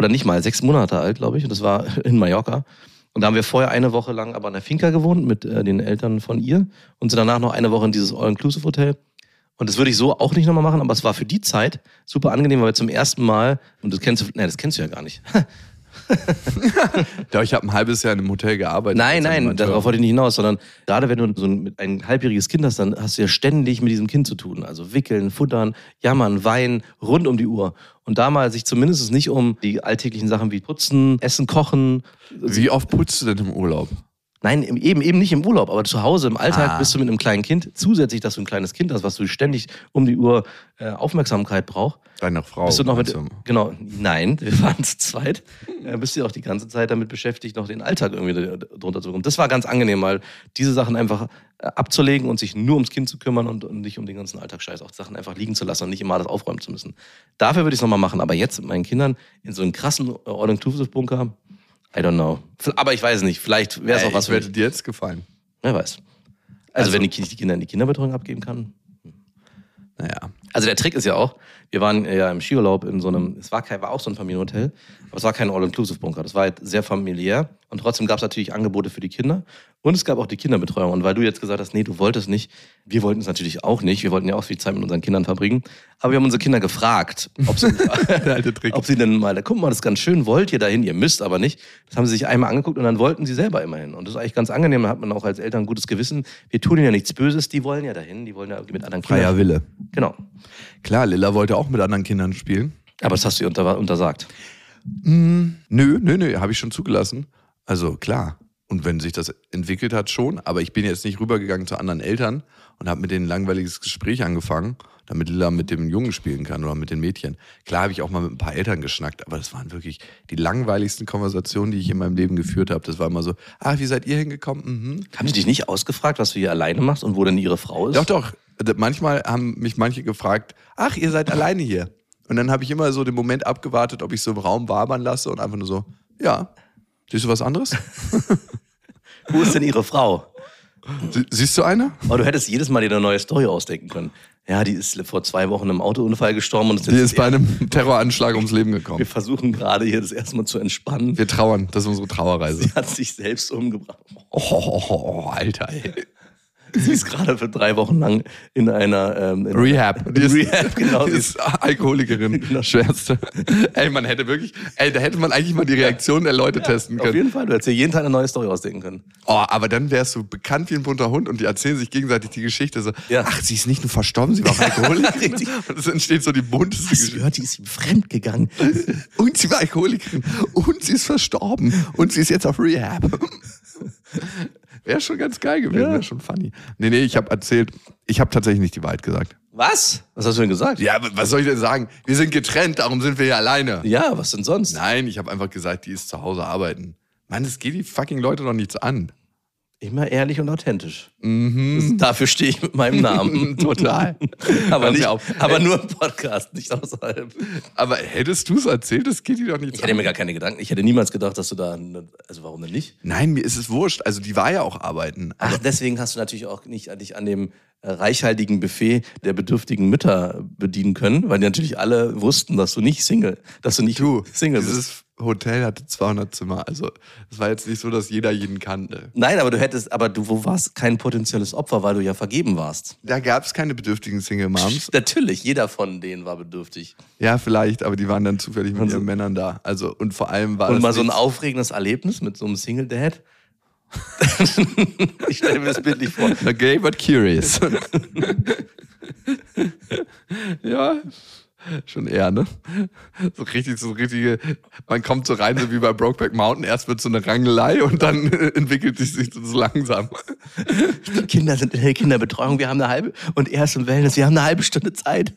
Oder nicht mal, sechs Monate alt, glaube ich. Und das war in Mallorca. Und da haben wir vorher eine Woche lang aber in der Finca gewohnt mit äh, den Eltern von ihr und sind danach noch eine Woche in dieses All-Inclusive-Hotel. Und das würde ich so auch nicht nochmal machen, aber es war für die Zeit super angenehm, weil wir zum ersten Mal, und das kennst du, nee, das kennst du ja gar nicht. Ja, ich habe ein halbes Jahr in einem Hotel gearbeitet. Nein, nein, darauf wollte ich nicht hinaus, sondern gerade wenn du so ein, ein halbjähriges Kind hast, dann hast du ja ständig mit diesem Kind zu tun. Also wickeln, futtern, jammern, weinen, rund um die Uhr. Und da mal sich zumindest nicht um die alltäglichen Sachen wie putzen, essen, kochen. Wie oft putzt du denn im Urlaub? Nein, eben, eben nicht im Urlaub, aber zu Hause im Alltag Ah. bist du mit einem kleinen Kind. Zusätzlich, dass du ein kleines Kind hast, was du ständig um die Uhr äh, Aufmerksamkeit braucht. Deine Frau. Bist du noch mit, genau, nein, wir waren zu zweit. Äh, bist du auch die ganze Zeit damit beschäftigt, noch den Alltag irgendwie drunter zu bekommen. Das war ganz angenehm, mal diese Sachen einfach äh, abzulegen und sich nur ums Kind zu kümmern und, und nicht um den ganzen Alltagsscheiß, auch Sachen einfach liegen zu lassen und nicht immer alles aufräumen zu müssen. Dafür würde ich es nochmal machen, aber jetzt mit meinen Kindern in so einen krassen All-Inclusive-Bunker, I don't know. Aber ich weiß nicht, vielleicht wäre es Ey, auch was ich für werde dir jetzt gefallen. Wer weiß. Also, Also- wenn die, Ki- die Kinder in die Kinderbetreuung abgeben kann. Naja. Also der Trick ist ja auch, wir waren ja im Skiurlaub in so einem, es war, kein, war auch so ein Familienhotel, aber es war kein All-Inclusive-Bunker. Das war halt sehr familiär und trotzdem gab es natürlich Angebote für die Kinder und es gab auch die Kinderbetreuung. Und weil du jetzt gesagt hast, nee, du wolltest nicht, wir wollten es natürlich auch nicht, wir wollten ja auch viel Zeit mit unseren Kindern verbringen, aber wir haben unsere Kinder gefragt, ob sie, ob sie denn mal, guck mal, das ist ganz schön, wollt ihr dahin, ihr müsst aber nicht. Das haben sie sich einmal angeguckt und dann wollten sie selber immer hin. Und das ist eigentlich ganz angenehm, da hat man auch als Eltern ein gutes Gewissen. Wir tun ihnen ja nichts Böses, die wollen ja dahin, die wollen ja mit anderen Kindern. Freier Wille. Genau. Klar, Lilla wollte auch mit anderen Kindern spielen. Aber das hast du ihr unter, untersagt. Nö, nö, nö, habe ich schon zugelassen. Also klar. Und wenn sich das entwickelt hat, schon. Aber ich bin jetzt nicht rübergegangen zu anderen Eltern und habe mit denen ein langweiliges Gespräch angefangen, damit Lilla mit dem Jungen spielen kann oder mit den Mädchen. Klar habe ich auch mal mit ein paar Eltern geschnackt, aber das waren wirklich die langweiligsten Konversationen, die ich in meinem Leben geführt habe. Das war immer so, ah, wie seid ihr hingekommen? Mhm. Haben sie dich nicht ausgefragt, was du hier alleine machst und wo denn ihre Frau ist? Doch, doch. Manchmal haben mich manche gefragt, ach, ihr seid alleine hier. Und dann habe ich immer so den Moment abgewartet, ob ich so im Raum wabern lasse und einfach nur so, ja, siehst du was anderes? Wo ist denn ihre Frau? Sie- Siehst du eine? Aber du hättest jedes Mal dir eine neue Story ausdenken können. Ja, die ist vor zwei Wochen im Autounfall gestorben und es Die ist bei einem Terroranschlag ums Leben gekommen. wir versuchen gerade hier das erstmal zu entspannen. Wir trauern, das ist unsere Trauerreise. Sie hat sich selbst umgebracht. Oh, oh, oh, oh Alter, ey. Sie ist gerade für drei Wochen lang in einer ähm, in Rehab. Die ist, Rehab, genau. Die ist Alkoholikerin, schwerste. Ey, man hätte wirklich, ey, da hätte man eigentlich mal die Reaktion der Leute testen Auf können. jeden Fall, du hättest dir jeden Tag eine neue Story ausdenken können. Oh, aber dann wärst du bekannt wie ein bunter Hund und die erzählen sich gegenseitig die Geschichte so, Ja. ach, sie ist nicht nur verstorben, sie war auch Alkoholikerin. Und es entsteht so die bunteste Hast Geschichte. gehört, die ist ihm fremd gegangen. Und sie war Alkoholikerin und sie ist verstorben und sie ist jetzt auf Rehab. Wäre schon ganz geil gewesen, Ja. wäre schon funny. Nee, nee, ich habe erzählt, ich habe tatsächlich nicht die Wahrheit gesagt. Was? Was hast du denn gesagt? Ja, was soll ich denn sagen? Wir sind getrennt, darum sind wir hier alleine. Ja, was denn sonst? Nein, ich habe einfach gesagt, die ist zu Hause arbeiten. Mann, das geht die fucking Leute doch nichts an. Immer ehrlich und authentisch. Das, dafür stehe ich mit meinem Namen. Total. aber nicht, auf. aber nur im Podcast, nicht außerhalb. Aber hättest du es erzählt, das geht die doch nichts Ich hätte mir gar keine Gedanken. Ich hätte niemals gedacht, dass du da. Also warum denn nicht? Nein, mir ist es wurscht. Also die war ja auch arbeiten. Ach, deswegen hast du natürlich auch nicht dich an dem äh, reichhaltigen Buffet der bedürftigen Mütter bedienen können, weil die natürlich alle wussten, dass du nicht Single, dass du nicht Du, Single bist. Hotel hatte 200 Zimmer. Also es war jetzt nicht so, dass jeder jeden kannte. Nein, aber du hättest, aber du wo warst kein potenzielles Opfer, weil du ja vergeben warst. Da gab es keine bedürftigen Single Moms. Natürlich, jeder von denen war bedürftig. Ja, vielleicht, aber die waren dann zufällig mit Und so- ihren Männern da. Also und vor allem war Und mal so ein aufregendes Erlebnis mit so einem Single Dad. ich stelle mir das bildlich vor. Na, gay but curious. ja, schon eher, ne? So richtig, so richtige, man kommt so rein, so wie bei Brokeback Mountain, erst wird so eine Rangelei und dann entwickelt sich das so langsam. Die Kinder sind in der Kinderbetreuung, wir haben eine halbe, und er ist im Wellness, wir haben eine halbe Stunde Zeit.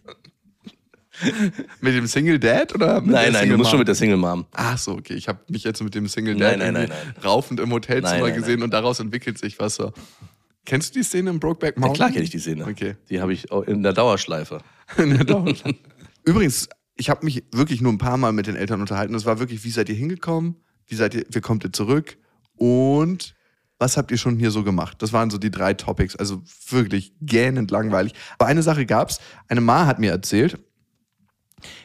Mit dem Single Dad oder mit Nein, der nein, du Single musst schon Mom? mit der Single Mom. Ach so, okay. Ich habe mich jetzt mit dem Single Dad nein, nein, nein. raufend im Hotelzimmer gesehen und daraus entwickelt sich was so. Kennst du die Szene im Brokeback Ja, Mountain? klar kenne ich die Szene. Okay. Die habe ich in der Dauerschleife. Ja, doch. Übrigens, ich habe mich wirklich nur ein paar Mal mit den Eltern unterhalten. Das war wirklich, wie seid ihr hingekommen? Wie seid ihr, wie kommt ihr zurück? Und was habt ihr schon hier so gemacht? Das waren so die drei Topics. Also wirklich gähnend langweilig. Aber eine Sache gab's. Eine Ma hat mir erzählt,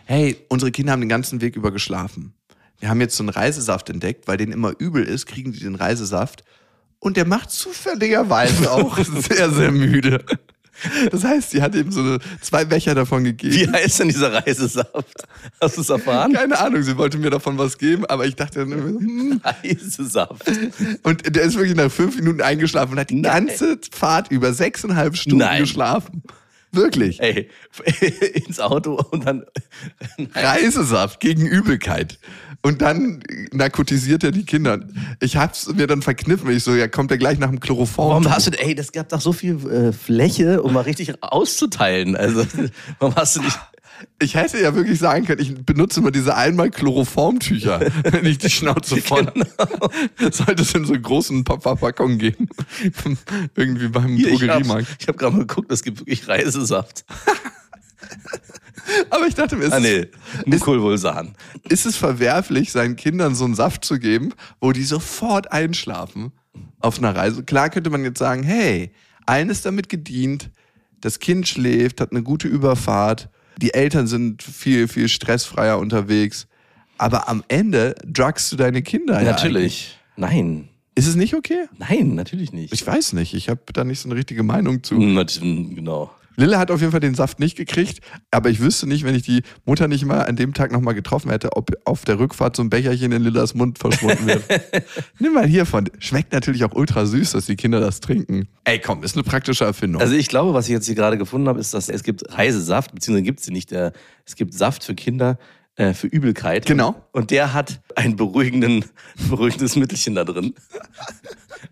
hey, unsere Kinder haben den ganzen Weg über geschlafen. Wir haben jetzt so einen Reisesaft entdeckt, weil denen immer übel ist, kriegen die den Reisesaft. Und der macht zufälligerweise auch sehr, sehr müde. Das heißt, sie hat ihm so eine, zwei Becher davon gegeben. Wie heißt denn dieser Reisesaft? Hast du es erfahren? Keine Ahnung, sie wollte mir davon was geben, aber ich dachte dann immer so, hm. Reisesaft. Und der ist wirklich nach fünf Minuten eingeschlafen und hat die Nein. ganze Fahrt über sechseinhalb Stunden Nein. geschlafen. Wirklich. Ey, ins Auto und dann. Reisesaft gegen Übelkeit. Und dann narkotisiert er die Kinder. Ich hab's mir dann verkniffen. Ich so, ja, kommt er gleich nach dem Chloroform. Warum hast du, ey, das gab doch so viel äh, Fläche, um mal richtig auszuteilen. Also, warum hast du nicht. Ich hätte ja wirklich sagen können, ich benutze immer diese einmal Chloroformtücher, wenn ich die Schnauze voll habe. Sollte es in so großen Pa- Verpackungen geben. Irgendwie beim Hier, ich habe Drogeriemarkt. hab gerade mal geguckt, es gibt wirklich Reisesaft. Aber ich dachte mir, ist, Ah, nee, ist, Mukulvulsan. ist es verwerflich, seinen Kindern so einen Saft zu geben, wo die sofort einschlafen auf einer Reise? Klar könnte man jetzt sagen, hey, allen ist damit gedient, das Kind schläft, hat eine gute Überfahrt, die Eltern sind viel, viel stressfreier unterwegs. Aber am Ende druggst du deine Kinder. ja. Natürlich. Nein. Ist es nicht okay? Nein, natürlich nicht. Ich weiß nicht. Ich habe da nicht so eine richtige Meinung zu. Genau. Lille hat auf jeden Fall den Saft nicht gekriegt, aber ich wüsste nicht, wenn ich die Mutter nicht mal an dem Tag nochmal getroffen hätte, ob auf der Rückfahrt so ein Becherchen in Lillas Mund verschwunden wäre. Nimm mal hiervon. Schmeckt natürlich auch ultra süß, dass die Kinder das trinken. Ey, komm, ist eine praktische Erfindung. Also ich glaube, was ich jetzt hier gerade gefunden habe, ist, dass es gibt Reisesaft, beziehungsweise gibt es sie nicht. Der, es gibt Saft für Kinder äh, für Übelkeit. Genau. Und der hat ein beruhigenden, beruhigendes Mittelchen da drin.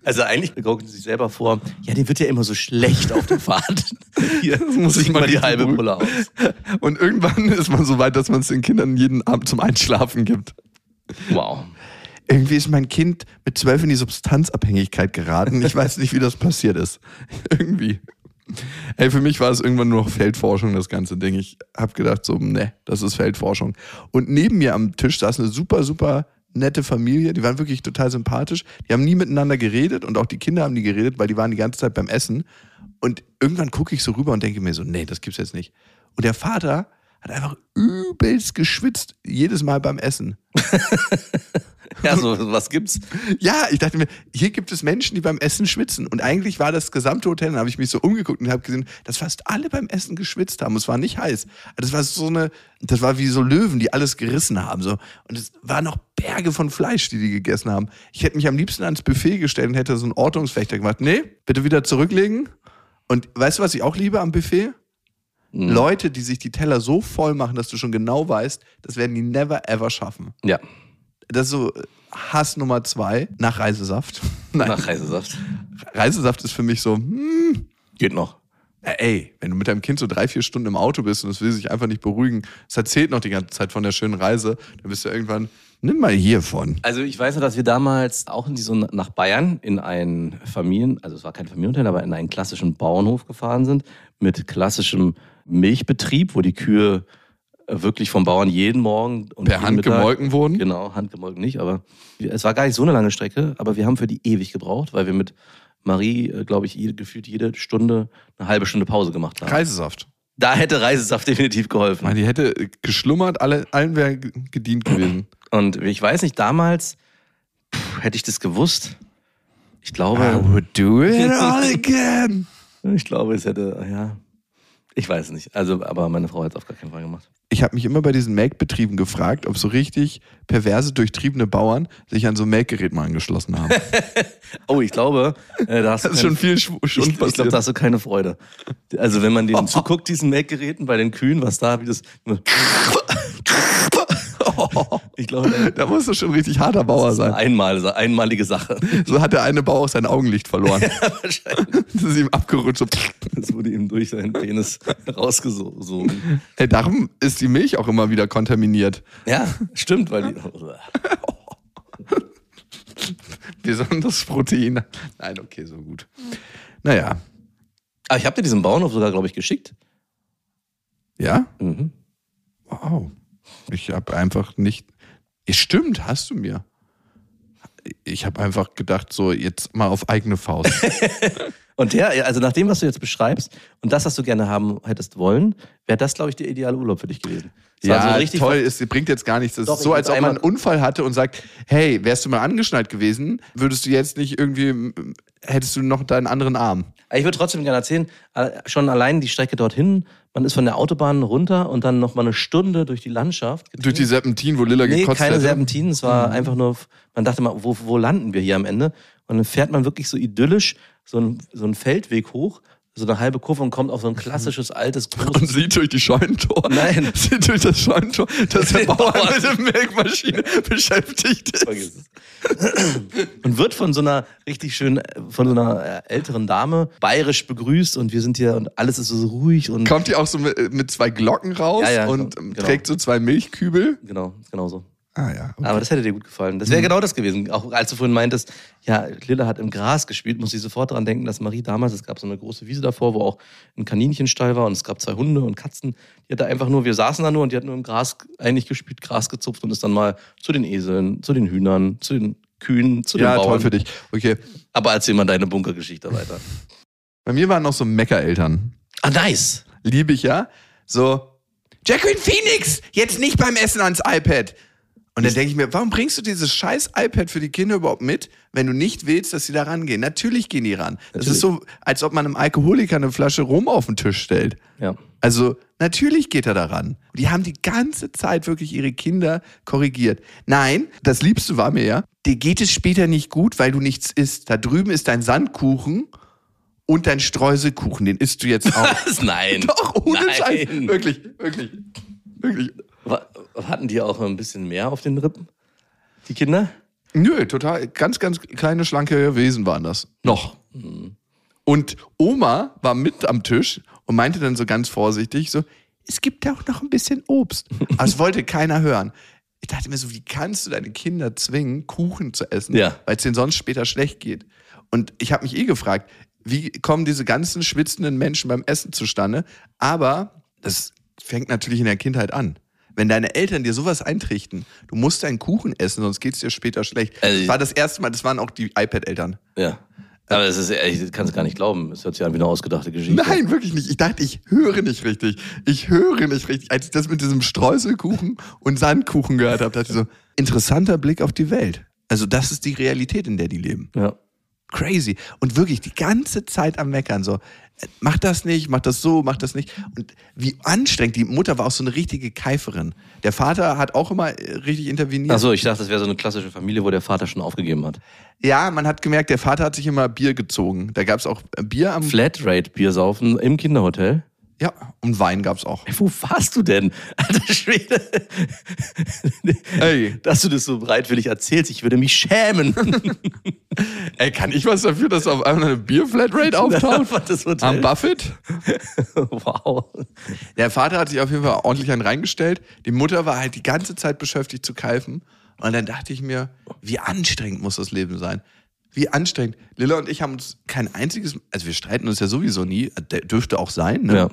Also eigentlich gaukeln sie sich selber vor, ja, dir wird ja immer so schlecht auf der Fahrt. Hier muss ich mal die halbe. Pulle aus. Und irgendwann ist man so weit, dass man es den Kindern jeden Abend zum Einschlafen gibt. Wow. Irgendwie ist mein Kind mit zwölf in die Substanzabhängigkeit geraten. Ich weiß nicht, wie das passiert ist. Irgendwie. Ey, für mich war es irgendwann nur noch Feldforschung, das ganze Ding. Ich habe gedacht, so, ne, das ist Feldforschung. Und neben mir am Tisch saß eine super, super nette Familie. Die waren wirklich total sympathisch. Die haben nie miteinander geredet und auch die Kinder haben nie geredet, weil die waren die ganze Zeit beim Essen. Und irgendwann gucke ich so rüber und denke mir so, nee, das gibt's jetzt nicht. Und der Vater hat einfach übelst geschwitzt, jedes Mal beim Essen. Ja, so was gibt's? Ja, ich dachte mir, hier gibt es Menschen, die beim Essen schwitzen. Und eigentlich war das gesamte Hotel, dann habe ich mich so umgeguckt und habe gesehen, dass fast alle beim Essen geschwitzt haben. Es war nicht heiß. Das war so eine, das war wie so Löwen, die alles gerissen haben. So. Und es waren noch Berge von Fleisch, die die gegessen haben. Ich hätte mich am liebsten ans Buffet gestellt und hätte so einen Ortungsfechter gemacht. Nee, bitte wieder zurücklegen. Und weißt du, was ich auch liebe am Buffet? Leute, die sich die Teller so voll machen, dass du schon genau weißt, das werden die never ever schaffen. Ja, Das ist so Hass Nummer zwei nach Reisesaft. Nein, nach Reisesaft. Reisesaft ist für mich so, hm, Geht noch. ey, wenn du mit deinem Kind so drei, vier Stunden im Auto bist und es will sich einfach nicht beruhigen, es erzählt noch die ganze Zeit von der schönen Reise, dann bist du irgendwann, nimm mal hiervon. Also ich weiß noch, dass wir damals auch in die, so nach Bayern in ein Familien, also es war kein Familienhotel, aber in einen klassischen Bauernhof gefahren sind mit klassischem Milchbetrieb, wo die Kühe wirklich vom Bauern jeden Morgen und Per Hand Mittag- gemolken wurden? Genau, handgemolken nicht, aber es war gar nicht so eine lange Strecke, aber wir haben für die ewig gebraucht, weil wir mit Marie, äh, glaube ich, jede, gefühlt jede Stunde eine halbe Stunde Pause gemacht haben. Reisesaft. Da hätte Reisesaft definitiv geholfen. Man, die hätte geschlummert, alle, allen wäre gedient gewesen. Und ich weiß nicht, damals pff, hätte ich das gewusst. Ich glaube, would do it all again. ich glaube, es hätte, ja, ich weiß nicht. Also, aber meine Frau hat es auf gar keinen Fall gemacht. Ich habe mich immer bei diesen Melkbetrieben gefragt, ob so richtig perverse, durchtriebene Bauern sich an so ein Melkgerät mal angeschlossen haben. Oh, ich glaube, äh, da hast du Das ist schon viel Schw- Ich, schon ich glaube, passiert. da hast du keine Freude. Also wenn man denen zuguckt, diesen Melkgeräten bei den Kühen, was da, wie das. Ich glaube, Da muss das schon richtig harter Bauer ist eine sein. einmal, einmalige Sache. So hat der eine Bauer auch sein Augenlicht verloren. Wahrscheinlich. Das ist ihm abgerutscht. Das wurde ihm durch seinen Penis rausgesogen. Ey, darum ist die Milch auch immer wieder kontaminiert. Ja, stimmt, weil die. Besonders Protein. Nein, okay, so gut. Naja, Aber Ah, ich habe dir diesen Bauernhof sogar, glaube ich, geschickt. ja? Mhm. Wow. Ich habe einfach nicht. Stimmt, hast du mir. Ich habe einfach gedacht, so jetzt mal auf eigene Faust. Und der, also nach dem, was du jetzt beschreibst und das, was du gerne haben hättest wollen, wäre das, glaube ich, der ideale Urlaub für dich gewesen. Es war ja, so richtig toll, es bringt jetzt gar nichts. Es ist so, als ob man einen Unfall hatte und sagt, hey, wärst du mal angeschnallt gewesen, würdest du jetzt nicht irgendwie, hättest du noch deinen anderen Arm. Ich würde trotzdem gerne erzählen, äh, schon allein die Strecke dorthin, man ist von der Autobahn runter und dann noch mal eine Stunde durch die Landschaft. Durch die Serpentin, wo Lilla Nee, gekotzt keine hätte. Serpentinen, es war einfach nur, man dachte mal, wo, wo landen wir hier am Ende? Und dann fährt man wirklich so idyllisch so einen, so einen Feldweg hoch, so eine halbe Kurve und kommt auf so ein klassisches, altes, Und großes... sieht durch die Scheunentor. Nein. Sieht durch das Scheunentor, dass der Bauer mit der Melkmaschine beschäftigt ist. Und wird von so einer richtig schön, von so einer äh, älteren Dame bayerisch begrüßt und wir sind hier und alles ist so ruhig und Kommt die auch so mit, mit zwei Glocken raus Ja, ja, und ähm, genau. trägt so zwei Milchkübel. genau, genau so. Ah ja. Okay. Aber das hätte dir gut gefallen. Das wäre genau das gewesen. Auch als du vorhin meintest, ja, Lilla hat im Gras gespielt, muss ich sofort daran denken, dass Marie damals, es gab so eine große Wiese davor, wo auch ein Kaninchenstall war und es gab zwei Hunde und Katzen. Die hat da einfach nur, wir saßen da nur und die hat nur im Gras eigentlich gespielt, Gras gezupft und ist dann mal zu den Eseln, zu den Hühnern, zu den Kühen, zu den ja, Bauern. toll für dich. Okay. Aber erzähl mal deine Bunkergeschichte weiter. Bei mir waren noch so Meckereltern. Ah, nice. Liebe ich ja. So, Jacqueline Phoenix, jetzt nicht beim Essen ans iPad. Und dann denke ich mir, warum bringst du dieses scheiß iPad für die Kinder überhaupt mit, wenn du nicht willst, dass sie da rangehen? Natürlich gehen die ran. Das Natürlich. ist so, als ob man einem Alkoholiker eine Flasche Rum auf den Tisch stellt. Ja. Also natürlich geht er daran. Die haben die ganze Zeit wirklich ihre Kinder korrigiert. Nein, das Liebste war mir ja, dir geht es später nicht gut, weil du nichts isst. Da drüben ist dein Sandkuchen und dein Streuselkuchen. Den isst du jetzt auch. Was? Nein. Doch, ohne Nein. Scheiß. Wirklich, wirklich. Wirklich. Hatten die auch ein bisschen mehr auf den Rippen? Die Kinder? Nö, total. Ganz, ganz kleine, schlanke Wesen waren das. Noch. Und Oma war mit am Tisch und meinte dann so ganz vorsichtig so, es gibt ja auch noch ein bisschen Obst. Aber es wollte keiner hören. Ich dachte mir so, wie kannst du deine Kinder zwingen, Kuchen zu essen, Ja. weil es denen sonst später schlecht geht? Und ich habe mich eh gefragt, wie kommen diese ganzen schwitzenden Menschen beim Essen zustande? Aber das fängt natürlich in der Kindheit an. Wenn deine Eltern dir sowas eintrichten, du musst deinen Kuchen essen, sonst geht es dir später schlecht. Also- das war das erste Mal, das waren auch die iPad-Eltern. Ja. Aber es ist, ich kann es gar nicht glauben. Es hört sich an wie eine ausgedachte Geschichte. Nein, wirklich nicht. Ich dachte, ich höre nicht richtig. Ich höre nicht richtig. Als ich das mit diesem Streuselkuchen und Sandkuchen gehört habe, dachte ich so, interessanter Blick auf die Welt. Also das ist die Realität, in der die leben. Ja. Crazy. Und wirklich die ganze Zeit am Meckern. So, äh, mach das nicht, mach das so, mach das nicht. Und wie anstrengend. Die Mutter war auch so eine richtige Keiferin. Der Vater hat auch immer äh, richtig interveniert. Achso, ich dachte, das wäre so eine klassische Familie, wo der Vater schon aufgegeben hat. Ja, man hat gemerkt, der Vater hat sich immer Bier gezogen. Da gab es auch äh, Bier am. Flatrate-Bier saufen im Kinderhotel. Ja, und Wein gab es auch. Wo warst du denn? Alter Schwede. Ey. Dass du das so bereitwillig erzählst, ich würde mich schämen. Ey, kann ich was dafür, dass auf einmal eine Bierflatrate auftaucht? das Hotel. Am Buffett? wow. Der Vater hat sich auf jeden Fall ordentlich einen reingestellt. Die Mutter war halt die ganze Zeit beschäftigt zu keifen. Und dann dachte ich mir, wie anstrengend muss das Leben sein? Wie anstrengend. Lilla und ich haben uns kein einziges, also wir streiten uns ja sowieso nie, dürfte auch sein, ne? Ja.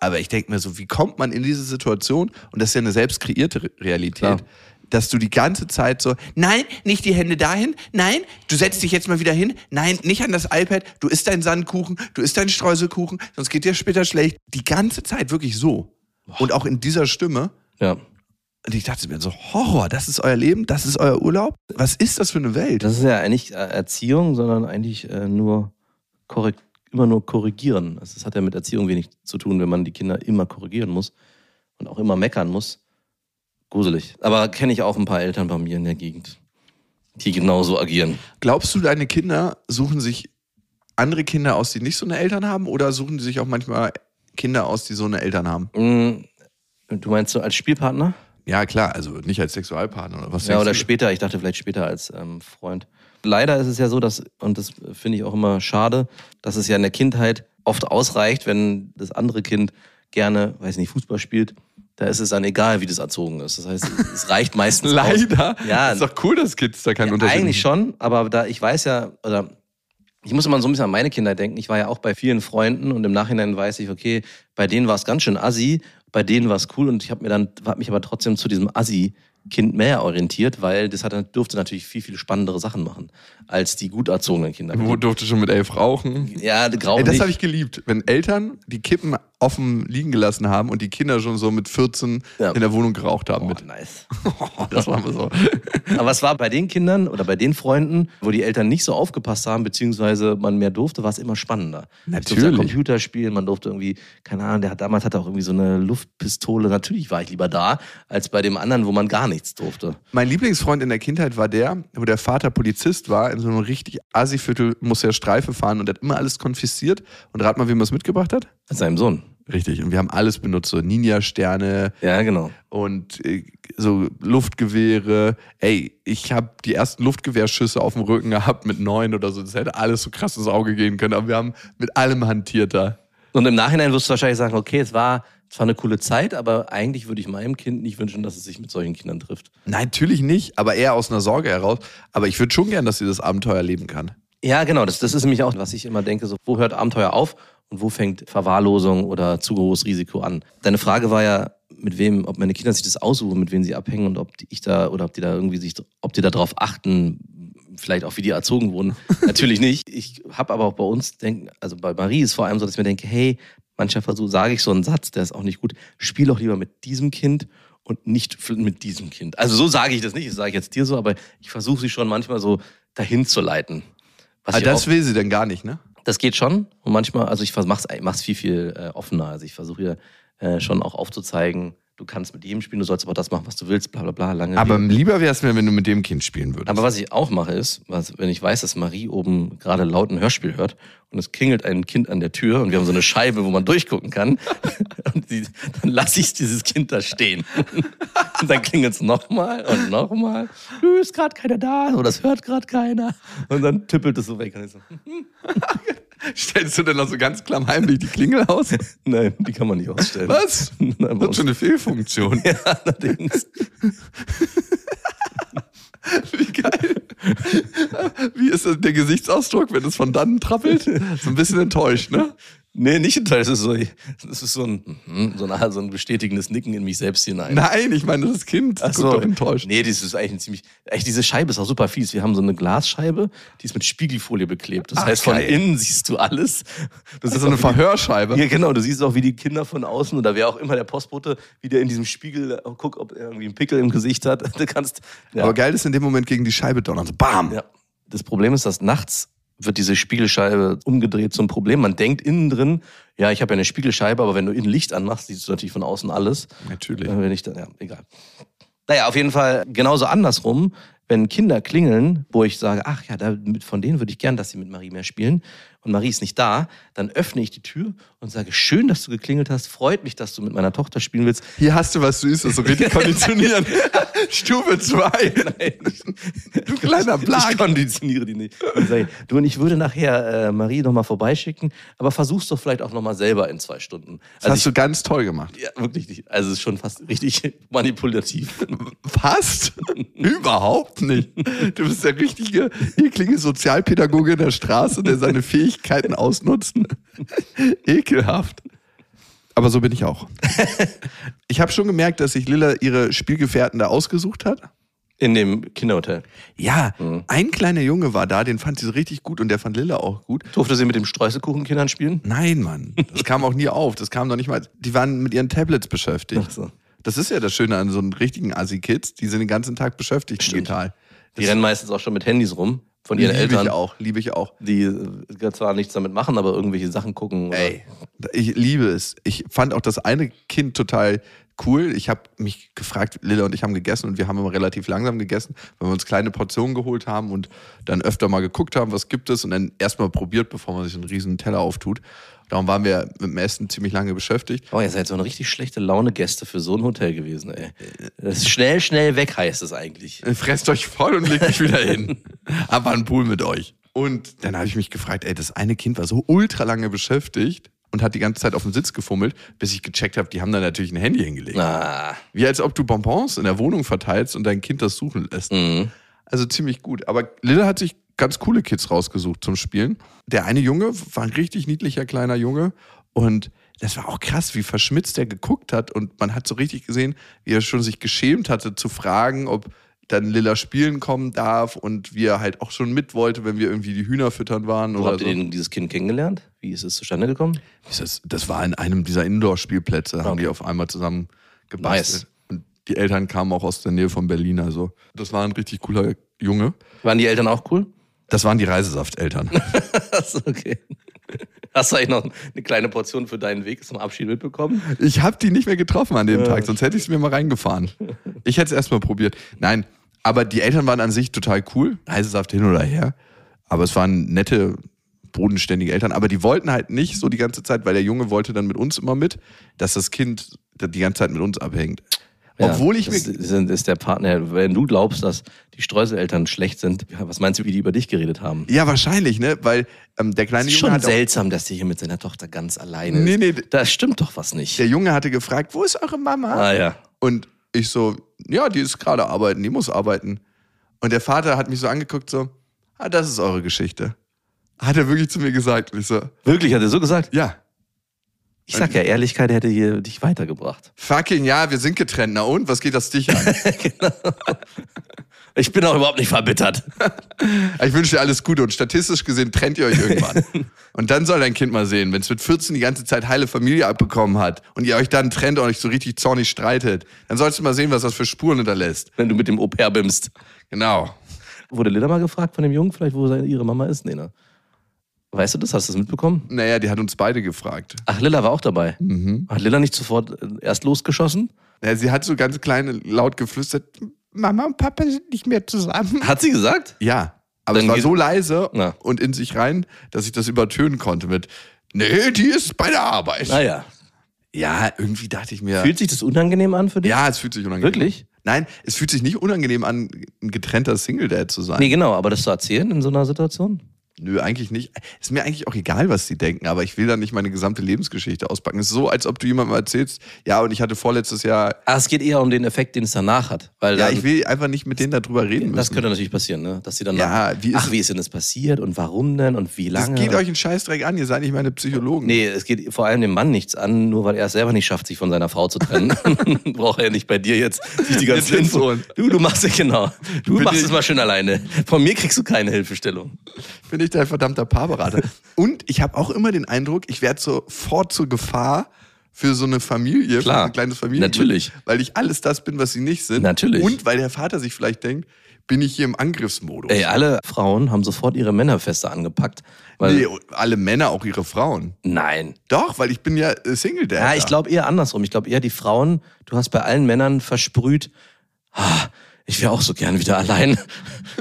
Aber ich denke mir so, wie kommt man in diese Situation? Und das ist ja eine selbst kreierte Re- Realität. Klar. Dass du die ganze Zeit so, nein, nicht die Hände dahin, nein, du setzt dich jetzt mal wieder hin, nein, nicht an das iPad, du isst deinen Sandkuchen, du isst deinen Streuselkuchen, sonst geht dir später schlecht. Die ganze Zeit wirklich so. Und auch in dieser Stimme. Ja. Und ich dachte mir so, Horror, das ist euer Leben, das ist euer Urlaub? Was ist das für eine Welt? Das ist ja nicht äh, Erziehung, sondern eigentlich äh, nur korrekt, immer nur korrigieren. Also Das hat ja mit Erziehung wenig zu tun, wenn man die Kinder immer korrigieren muss. und auch immer meckern muss. Gruselig. Aber kenne ich auch ein paar Eltern bei mir in der Gegend, die genauso agieren. Glaubst du, deine Kinder suchen sich andere Kinder aus, die nicht so eine Eltern haben? Oder suchen die sich auch manchmal Kinder aus, die so eine Eltern haben? Mm, Du meinst so als Spielpartner? Ja, klar, also nicht als Sexualpartner oder was Ja, oder du? später. Ich dachte vielleicht später als ähm, Freund. Leider ist es ja so, dass, und das finde ich auch immer schade, dass es ja in der Kindheit oft ausreicht, wenn das andere Kind gerne, weiß nicht, Fußball spielt. Da ist es dann egal, wie das erzogen ist. Das heißt, es reicht meistens. Leider. Aus. Ja, Ist doch cool, dass Kids da keinen ja, Unterschied eigentlich schon, aber da ich weiß ja, oder ich muss immer so ein bisschen an meine Kinder denken. Ich war ja auch bei vielen Freunden und im Nachhinein weiß ich, okay, bei denen war es ganz schön assi, bei denen war es cool und ich habe mir dann, habe mich aber trotzdem zu diesem assi Kind mehr orientiert, weil das hat, durfte natürlich viel, viel spannendere Sachen machen als die gut erzogenen Kinder. Wo durfte schon mit elf rauchen? Ja, grau Ey, das habe ich geliebt, wenn Eltern die Kippen offen liegen gelassen haben und die Kinder schon so mit 14 Ja. in der Wohnung geraucht haben. Oh, mit. nice. Das war mal so. Aber es war bei den Kindern oder bei den Freunden, wo die Eltern nicht so aufgepasst haben, beziehungsweise man mehr durfte, war es immer spannender. Ich durfte ja Natürlich. Computer spielen, man durfte irgendwie, keine Ahnung, der hat damals hatte auch irgendwie so eine Luftpistole. Natürlich war ich lieber da, als bei dem anderen, wo man gar nichts durfte. Mein Lieblingsfreund in der Kindheit war der, wo der Vater Polizist war, in so einem richtig Assi-Viertel musste er Streife fahren und hat immer alles konfisziert. Und rat mal, wie man es mitgebracht hat? Seinem Sohn. Richtig. Und wir haben alles benutzt, so Ninja-Sterne Ja, genau. und äh, so Luftgewehre. Ey, ich habe die ersten Luftgewehrschüsse auf dem Rücken gehabt mit neun oder so. Das hätte alles so krass ins Auge gehen können. Aber wir haben mit allem hantiert da. Und im Nachhinein wirst du wahrscheinlich sagen, okay, es war zwar eine coole Zeit, aber eigentlich würde ich meinem Kind nicht wünschen, dass es sich mit solchen Kindern trifft. Nein, natürlich nicht, aber eher aus einer Sorge heraus. Aber ich würde schon gern, dass sie das Abenteuer leben kann. Ja, genau. Das, das ist nämlich auch, was ich immer denke, so, wo hört Abenteuer auf und wo fängt Verwahrlosung oder zu großes Risiko an? Deine Frage war ja, mit wem, ob meine Kinder sich das aussuchen, mit wem sie abhängen und ob die, ich da oder ob die da irgendwie sich, ob die da drauf achten, vielleicht auch wie die erzogen wurden. Natürlich nicht. Ich habe aber auch bei uns denken, also bei Marie ist vor allem so, dass ich mir denke, hey, mancher Versuch, sage ich so einen Satz, der ist auch nicht gut. Spiel doch lieber mit diesem Kind und nicht mit diesem Kind. Also so sage ich das nicht, das sage ich jetzt dir so, aber ich versuche sie schon manchmal so dahin zu leiten. Was Aber ich das auch- will sie denn gar nicht, ne? Das geht schon. Und manchmal, also ich mach's, mach's viel, viel äh, offener. Also ich versuche hier äh, schon auch aufzuzeigen, du kannst mit jedem spielen, du sollst aber das machen, was du willst, bla bla bla, lange. Aber Rede. lieber wäre es mir, wenn du mit dem Kind spielen würdest. aber was ich auch mache ist, was, wenn ich weiß, dass Marie oben gerade laut ein Hörspiel hört und es klingelt ein Kind an der Tür und wir haben so eine Scheibe, wo man durchgucken kann, die, dann lasse ich dieses Kind da stehen. Und dann klingelt es nochmal und nochmal. Du ist gerade keiner da oder es hört gerade keiner. Und dann tippelt es so weg. Und ich so, Stellst du denn noch so ganz klammheimlich die Klingel aus? nein, die kann man nicht ausstellen. Was? Nein, Das ist schon eine Fehlfunktion. Ja, allerdings. Wie geil. Wie ist der Gesichtsausdruck, wenn es von dann trappelt? So ein bisschen enttäuscht, ne? Nee, nicht enttäuscht. Das ist so, das ist so ein, mhm, so ein, so ein bestätigendes Nicken in mich selbst hinein. Nein, ich meine das Kind. Ach Guckt doch enttäuscht. Nee, das ist eigentlich ein ziemlich. Echt, diese Scheibe ist auch super fies. Wir haben so eine Glasscheibe, die ist mit Spiegelfolie beklebt. Das Ach, heißt, von geil. innen siehst du alles. Das ist so eine Verhörscheibe. Ja, genau. Du siehst auch, wie die Kinder von außen oder wer auch immer der Postbote, wie der in diesem Spiegel äh, guckt, ob er irgendwie einen Pickel im Gesicht hat. Du kannst. Ja. Aber geil ist in dem Moment gegen die Scheibe donnern. So bam. Ja. Das Problem ist, dass nachts wird diese Spiegelscheibe umgedreht zum Problem. Man denkt innen drin, ja, ich habe ja eine Spiegelscheibe, aber wenn du innen Licht anmachst, siehst du natürlich von außen alles. Natürlich. Äh, Wenn ich dann, ja, egal. Naja, auf jeden Fall genauso andersrum, wenn Kinder klingeln, wo ich sage, ach ja, da, von denen würde ich gern, dass sie mit Marie mehr spielen und Marie ist nicht da, dann öffne ich die Tür und sage, schön, dass du geklingelt hast, freut mich, dass du mit meiner Tochter spielen willst. Hier hast du was Süßes, so richtig konditionieren. Stufe 2. Du kleiner Ich Blag. konditioniere die nicht. Und sage, du und ich würde nachher äh, Marie nochmal vorbeischicken, aber versuch's doch vielleicht auch nochmal selber in zwei Stunden. Das hast ich, du ganz toll gemacht. ja, wirklich nicht. Also es ist schon fast richtig manipulativ. Fast? Überhaupt nicht. Du bist der richtige, eklige Sozialpädagoge in der Straße, der seine Fähigkeiten ausnutzt. Ekelhaft. Aber so bin ich auch. Ich habe schon gemerkt, dass sich Lilla ihre Spielgefährten da ausgesucht hat. In dem Kinderhotel. Ja, ein kleiner Junge war da, den fand sie so richtig gut und der fand Lilla auch gut. Durfte sie mit dem Streuselkuchenkindern spielen? Nein, Mann, das kam auch nie auf. Das kam doch nicht mal. Die waren mit ihren Tablets beschäftigt. Ach so. Das ist ja das Schöne an so einem richtigen Assi-Kids. Die sind den ganzen Tag beschäftigt Stimmt. digital. Die rennen meistens auch schon mit Handys rum von ihren liebe Eltern, ich auch, liebe ich auch. die äh, zwar nichts damit machen, aber irgendwelche Sachen gucken. Oder Ey, ich liebe es. Ich fand auch das eine Kind total cool. Ich habe mich gefragt, Lilla und ich haben gegessen und wir haben immer relativ langsam gegessen, weil wir uns kleine Portionen geholt haben und dann öfter mal geguckt haben, was gibt es und dann erstmal probiert, bevor man sich einen riesen Teller auftut. Darum waren wir mit dem Essen ziemlich lange beschäftigt. Oh, ihr seid so eine richtig schlechte Laune-Gäste für so ein Hotel gewesen, ey. Das schnell, schnell weg heißt es eigentlich. Fresst euch voll und legt mich wieder hin. Aber einen Pool mit euch. Und dann habe ich mich gefragt, ey, das eine Kind war so ultra lange beschäftigt und hat die ganze Zeit auf dem Sitz gefummelt, bis ich gecheckt habe, die haben da natürlich ein Handy hingelegt. Ah, Wie als ob du Bonbons in der Wohnung verteilst und dein Kind das suchen lässt. mhm. Also ziemlich gut. Aber Lilla hat sich ganz coole Kids rausgesucht zum Spielen. Der eine Junge war ein richtig niedlicher kleiner Junge und das war auch krass, wie verschmitzt er geguckt hat und man hat so richtig gesehen, wie er schon sich geschämt hatte zu fragen, ob dann Lilla spielen kommen darf und wie er halt auch schon mit wollte, wenn wir irgendwie die Hühner füttern waren Wo oder habt so. ihr den, dieses Kind kennengelernt? Wie ist es zustande gekommen? Das, das war in einem dieser Indoor-Spielplätze, haben Okay. die auf einmal zusammen gebastelt. Nice. Und die Eltern kamen auch aus der Nähe von Berlin, also das war ein richtig cooler Junge. Waren die Eltern auch cool? Das waren die Reisesafteltern. Okay. Hast du eigentlich noch eine kleine Portion für deinen Weg zum Abschied mitbekommen? Ich habe die nicht mehr getroffen an dem Tag, sonst hätte ich es mir mal reingefahren. Ich hätte es erstmal probiert. Nein, aber die Eltern waren an sich total cool. Reisesaft hin oder her. Aber es waren nette, bodenständige Eltern. Aber die wollten halt nicht so die ganze Zeit, weil der Junge wollte dann mit uns immer mit, dass das Kind die ganze Zeit mit uns abhängt. Obwohl ich das mir. Sind, ist der Partner, wenn du glaubst, dass die Streuseleltern schlecht sind, ja, was meinst du, wie die über dich geredet haben? Ja, wahrscheinlich, ne? Weil ähm, der kleine ist Junge schon seltsam, dass der hier mit seiner Tochter ganz alleine Nee, ist. nee. Da stimmt doch was nicht. der Junge hatte gefragt, wo ist eure Mama? Ah ja. Und ich so, ja, die ist gerade arbeiten, die muss arbeiten. Und der Vater hat mich so angeguckt, so, ah, das ist eure Geschichte. Hat er wirklich zu mir gesagt. Und ich so, Wirklich, hat er so gesagt? ja, Ich sag ja, Ehrlichkeit hätte hier dich weitergebracht. fucking ja, wir sind getrennt. Na und, was geht das dich an? Ich bin auch überhaupt nicht verbittert. ich wünsche dir alles Gute und statistisch gesehen trennt ihr euch irgendwann. Und dann soll dein Kind mal sehen, wenn es mit 14 die ganze Zeit heile Familie abbekommen hat und ihr euch dann trennt und euch so richtig zornig streitet, dann sollst du mal sehen, was das für Spuren hinterlässt. Wenn du mit dem Au-pair bimst. Genau. Wurde Lilla mal gefragt von dem Jungen, vielleicht, wo ihre Mama ist? Nee, ne? Weißt du das? Hast du das mitbekommen? Naja, die hat uns beide gefragt. Ach, Lilla war auch dabei. Mhm. Hat Lilla nicht sofort äh, erst losgeschossen? Ja, sie hat so ganz klein laut geflüstert, Mama und Papa sind nicht mehr zusammen. Hat sie gesagt? Ja, aber Dann es war so leise Na. und in sich rein, dass ich das übertönen konnte mit, nee, die ist bei der Arbeit. Naja. Ja, irgendwie dachte ich mir, Fühlt sich das unangenehm an für dich? ja, es fühlt sich unangenehm Wirklich? an. Nein, es fühlt sich nicht unangenehm an, ein getrennter Single-Dad zu sein. Nee, genau, aber das zu erzählen in so einer Situation? Nö, eigentlich nicht. Ist mir eigentlich auch egal, was die denken, aber ich will da nicht meine gesamte Lebensgeschichte auspacken. Es ist so, als ob du jemandem erzählst, ja, und ich hatte vorletztes Jahr, Ah, es geht eher um den Effekt, den es danach hat. Weil ja, ich will einfach nicht mit denen darüber reden müssen. das könnte natürlich passieren, ne? Dass sie dann Ja, wie ach, es- wie ist denn das passiert und warum denn und wie das lange? geht euch einen Scheißdreck an, ihr seid nicht meine Psychologen. Nee, es geht vor allem dem Mann nichts an, nur weil er es selber nicht schafft, sich von seiner Frau zu trennen. Braucht er nicht bei dir jetzt sich die Info. Info. Du, du machst es genau. Du Bin machst ich- es mal schön alleine. Von mir kriegst du keine Hilfestellung. bin ich dein verdammter Paarberater. Und ich habe auch immer den Eindruck, ich werde sofort zur Gefahr für so eine Familie, Klar, für ein kleines Familie. natürlich. Weil ich alles das bin, was sie nicht sind. Natürlich. Und weil der Vater sich vielleicht denkt, bin ich hier im Angriffsmodus. Ey, alle Frauen haben sofort ihre Männerfeste angepackt. Weil, nee, alle Männer, auch ihre Frauen. Nein. Doch, weil ich bin ja äh, Single Dad. Ja, ich glaube eher andersrum. Ich glaube eher die Frauen, du hast bei allen Männern versprüht, ah, ich wäre auch so gern wieder allein.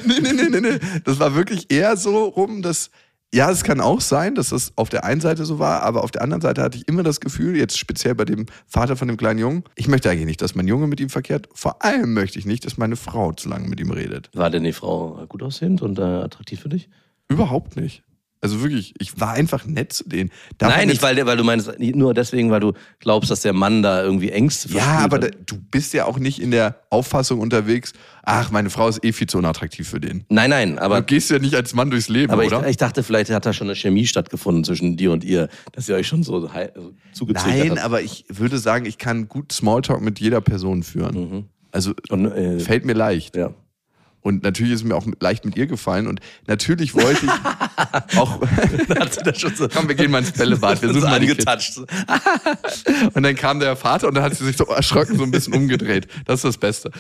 Nee, nee, nee, nee, nee. Das war wirklich eher so rum, dass. Ja, es kann auch sein, dass das auf der einen Seite so war, aber auf der anderen Seite hatte ich immer das Gefühl, jetzt speziell bei dem Vater von dem kleinen Jungen, ich möchte eigentlich nicht, dass mein Junge mit ihm verkehrt. Vor allem möchte ich nicht, dass meine Frau zu lange mit ihm redet. War denn die Frau gut aussehend und äh, attraktiv für dich? Überhaupt nicht. Also wirklich, ich war einfach nett zu denen. Darf Nein, nicht weil, weil du meinst, nur deswegen, weil du glaubst, dass der Mann da irgendwie Ängste Ja, verspürt aber hat. da, du bist ja auch nicht in der Auffassung unterwegs, ach, meine Frau ist eh viel zu unattraktiv für den. Nein, nein, aber du gehst ja nicht als Mann durchs Leben, Aber ich, oder? ich dachte, vielleicht hat da schon eine Chemie stattgefunden zwischen dir und ihr, dass ihr euch schon so so zugezögert Nein, habt. aber ich würde sagen, ich kann gut Smalltalk mit jeder Person führen. Also Und, äh, fällt mir leicht. ja. Und natürlich ist es mir auch leicht mit ihr gefallen. Und natürlich wollte ich auch. Hat sie das schon so Komm, wir gehen mal ins Bällebad. Wir so suchen mal angetatscht. Und dann kam der Vater und dann hat sie sich so erschrocken so ein bisschen umgedreht. Das ist das Beste.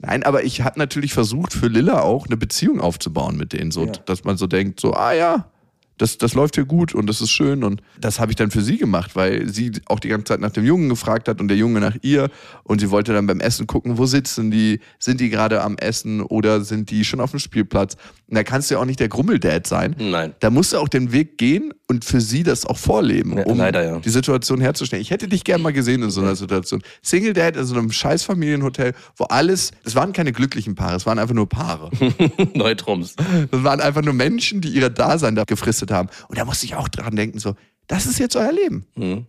Nein, aber ich habe natürlich versucht, für Lilla auch eine Beziehung aufzubauen mit denen. So, Ja. dass man so denkt, so, ah ja, Das, das läuft hier gut und das ist schön. Und das habe ich dann für sie gemacht, weil sie auch die ganze Zeit nach dem Jungen gefragt hat und der Junge nach ihr. Und sie wollte dann beim Essen gucken, wo sitzen die? Sind die gerade am Essen oder sind die schon auf dem Spielplatz? Und da kannst du ja auch nicht der Grummeldad sein. Nein. Da musst du auch den Weg gehen und für sie das auch vorleben, um leider, ja. die Situation herzustellen. Ich hätte dich gern mal gesehen in so einer Situation. Single Dad in so einem scheiß Familienhotel, wo alles, es waren keine glücklichen Paare, es waren einfach nur Paare. Neutrums. Das waren einfach nur Menschen, die ihre Dasein da gefristet haben. Und da musste ich auch dran denken, so, das ist jetzt euer Leben.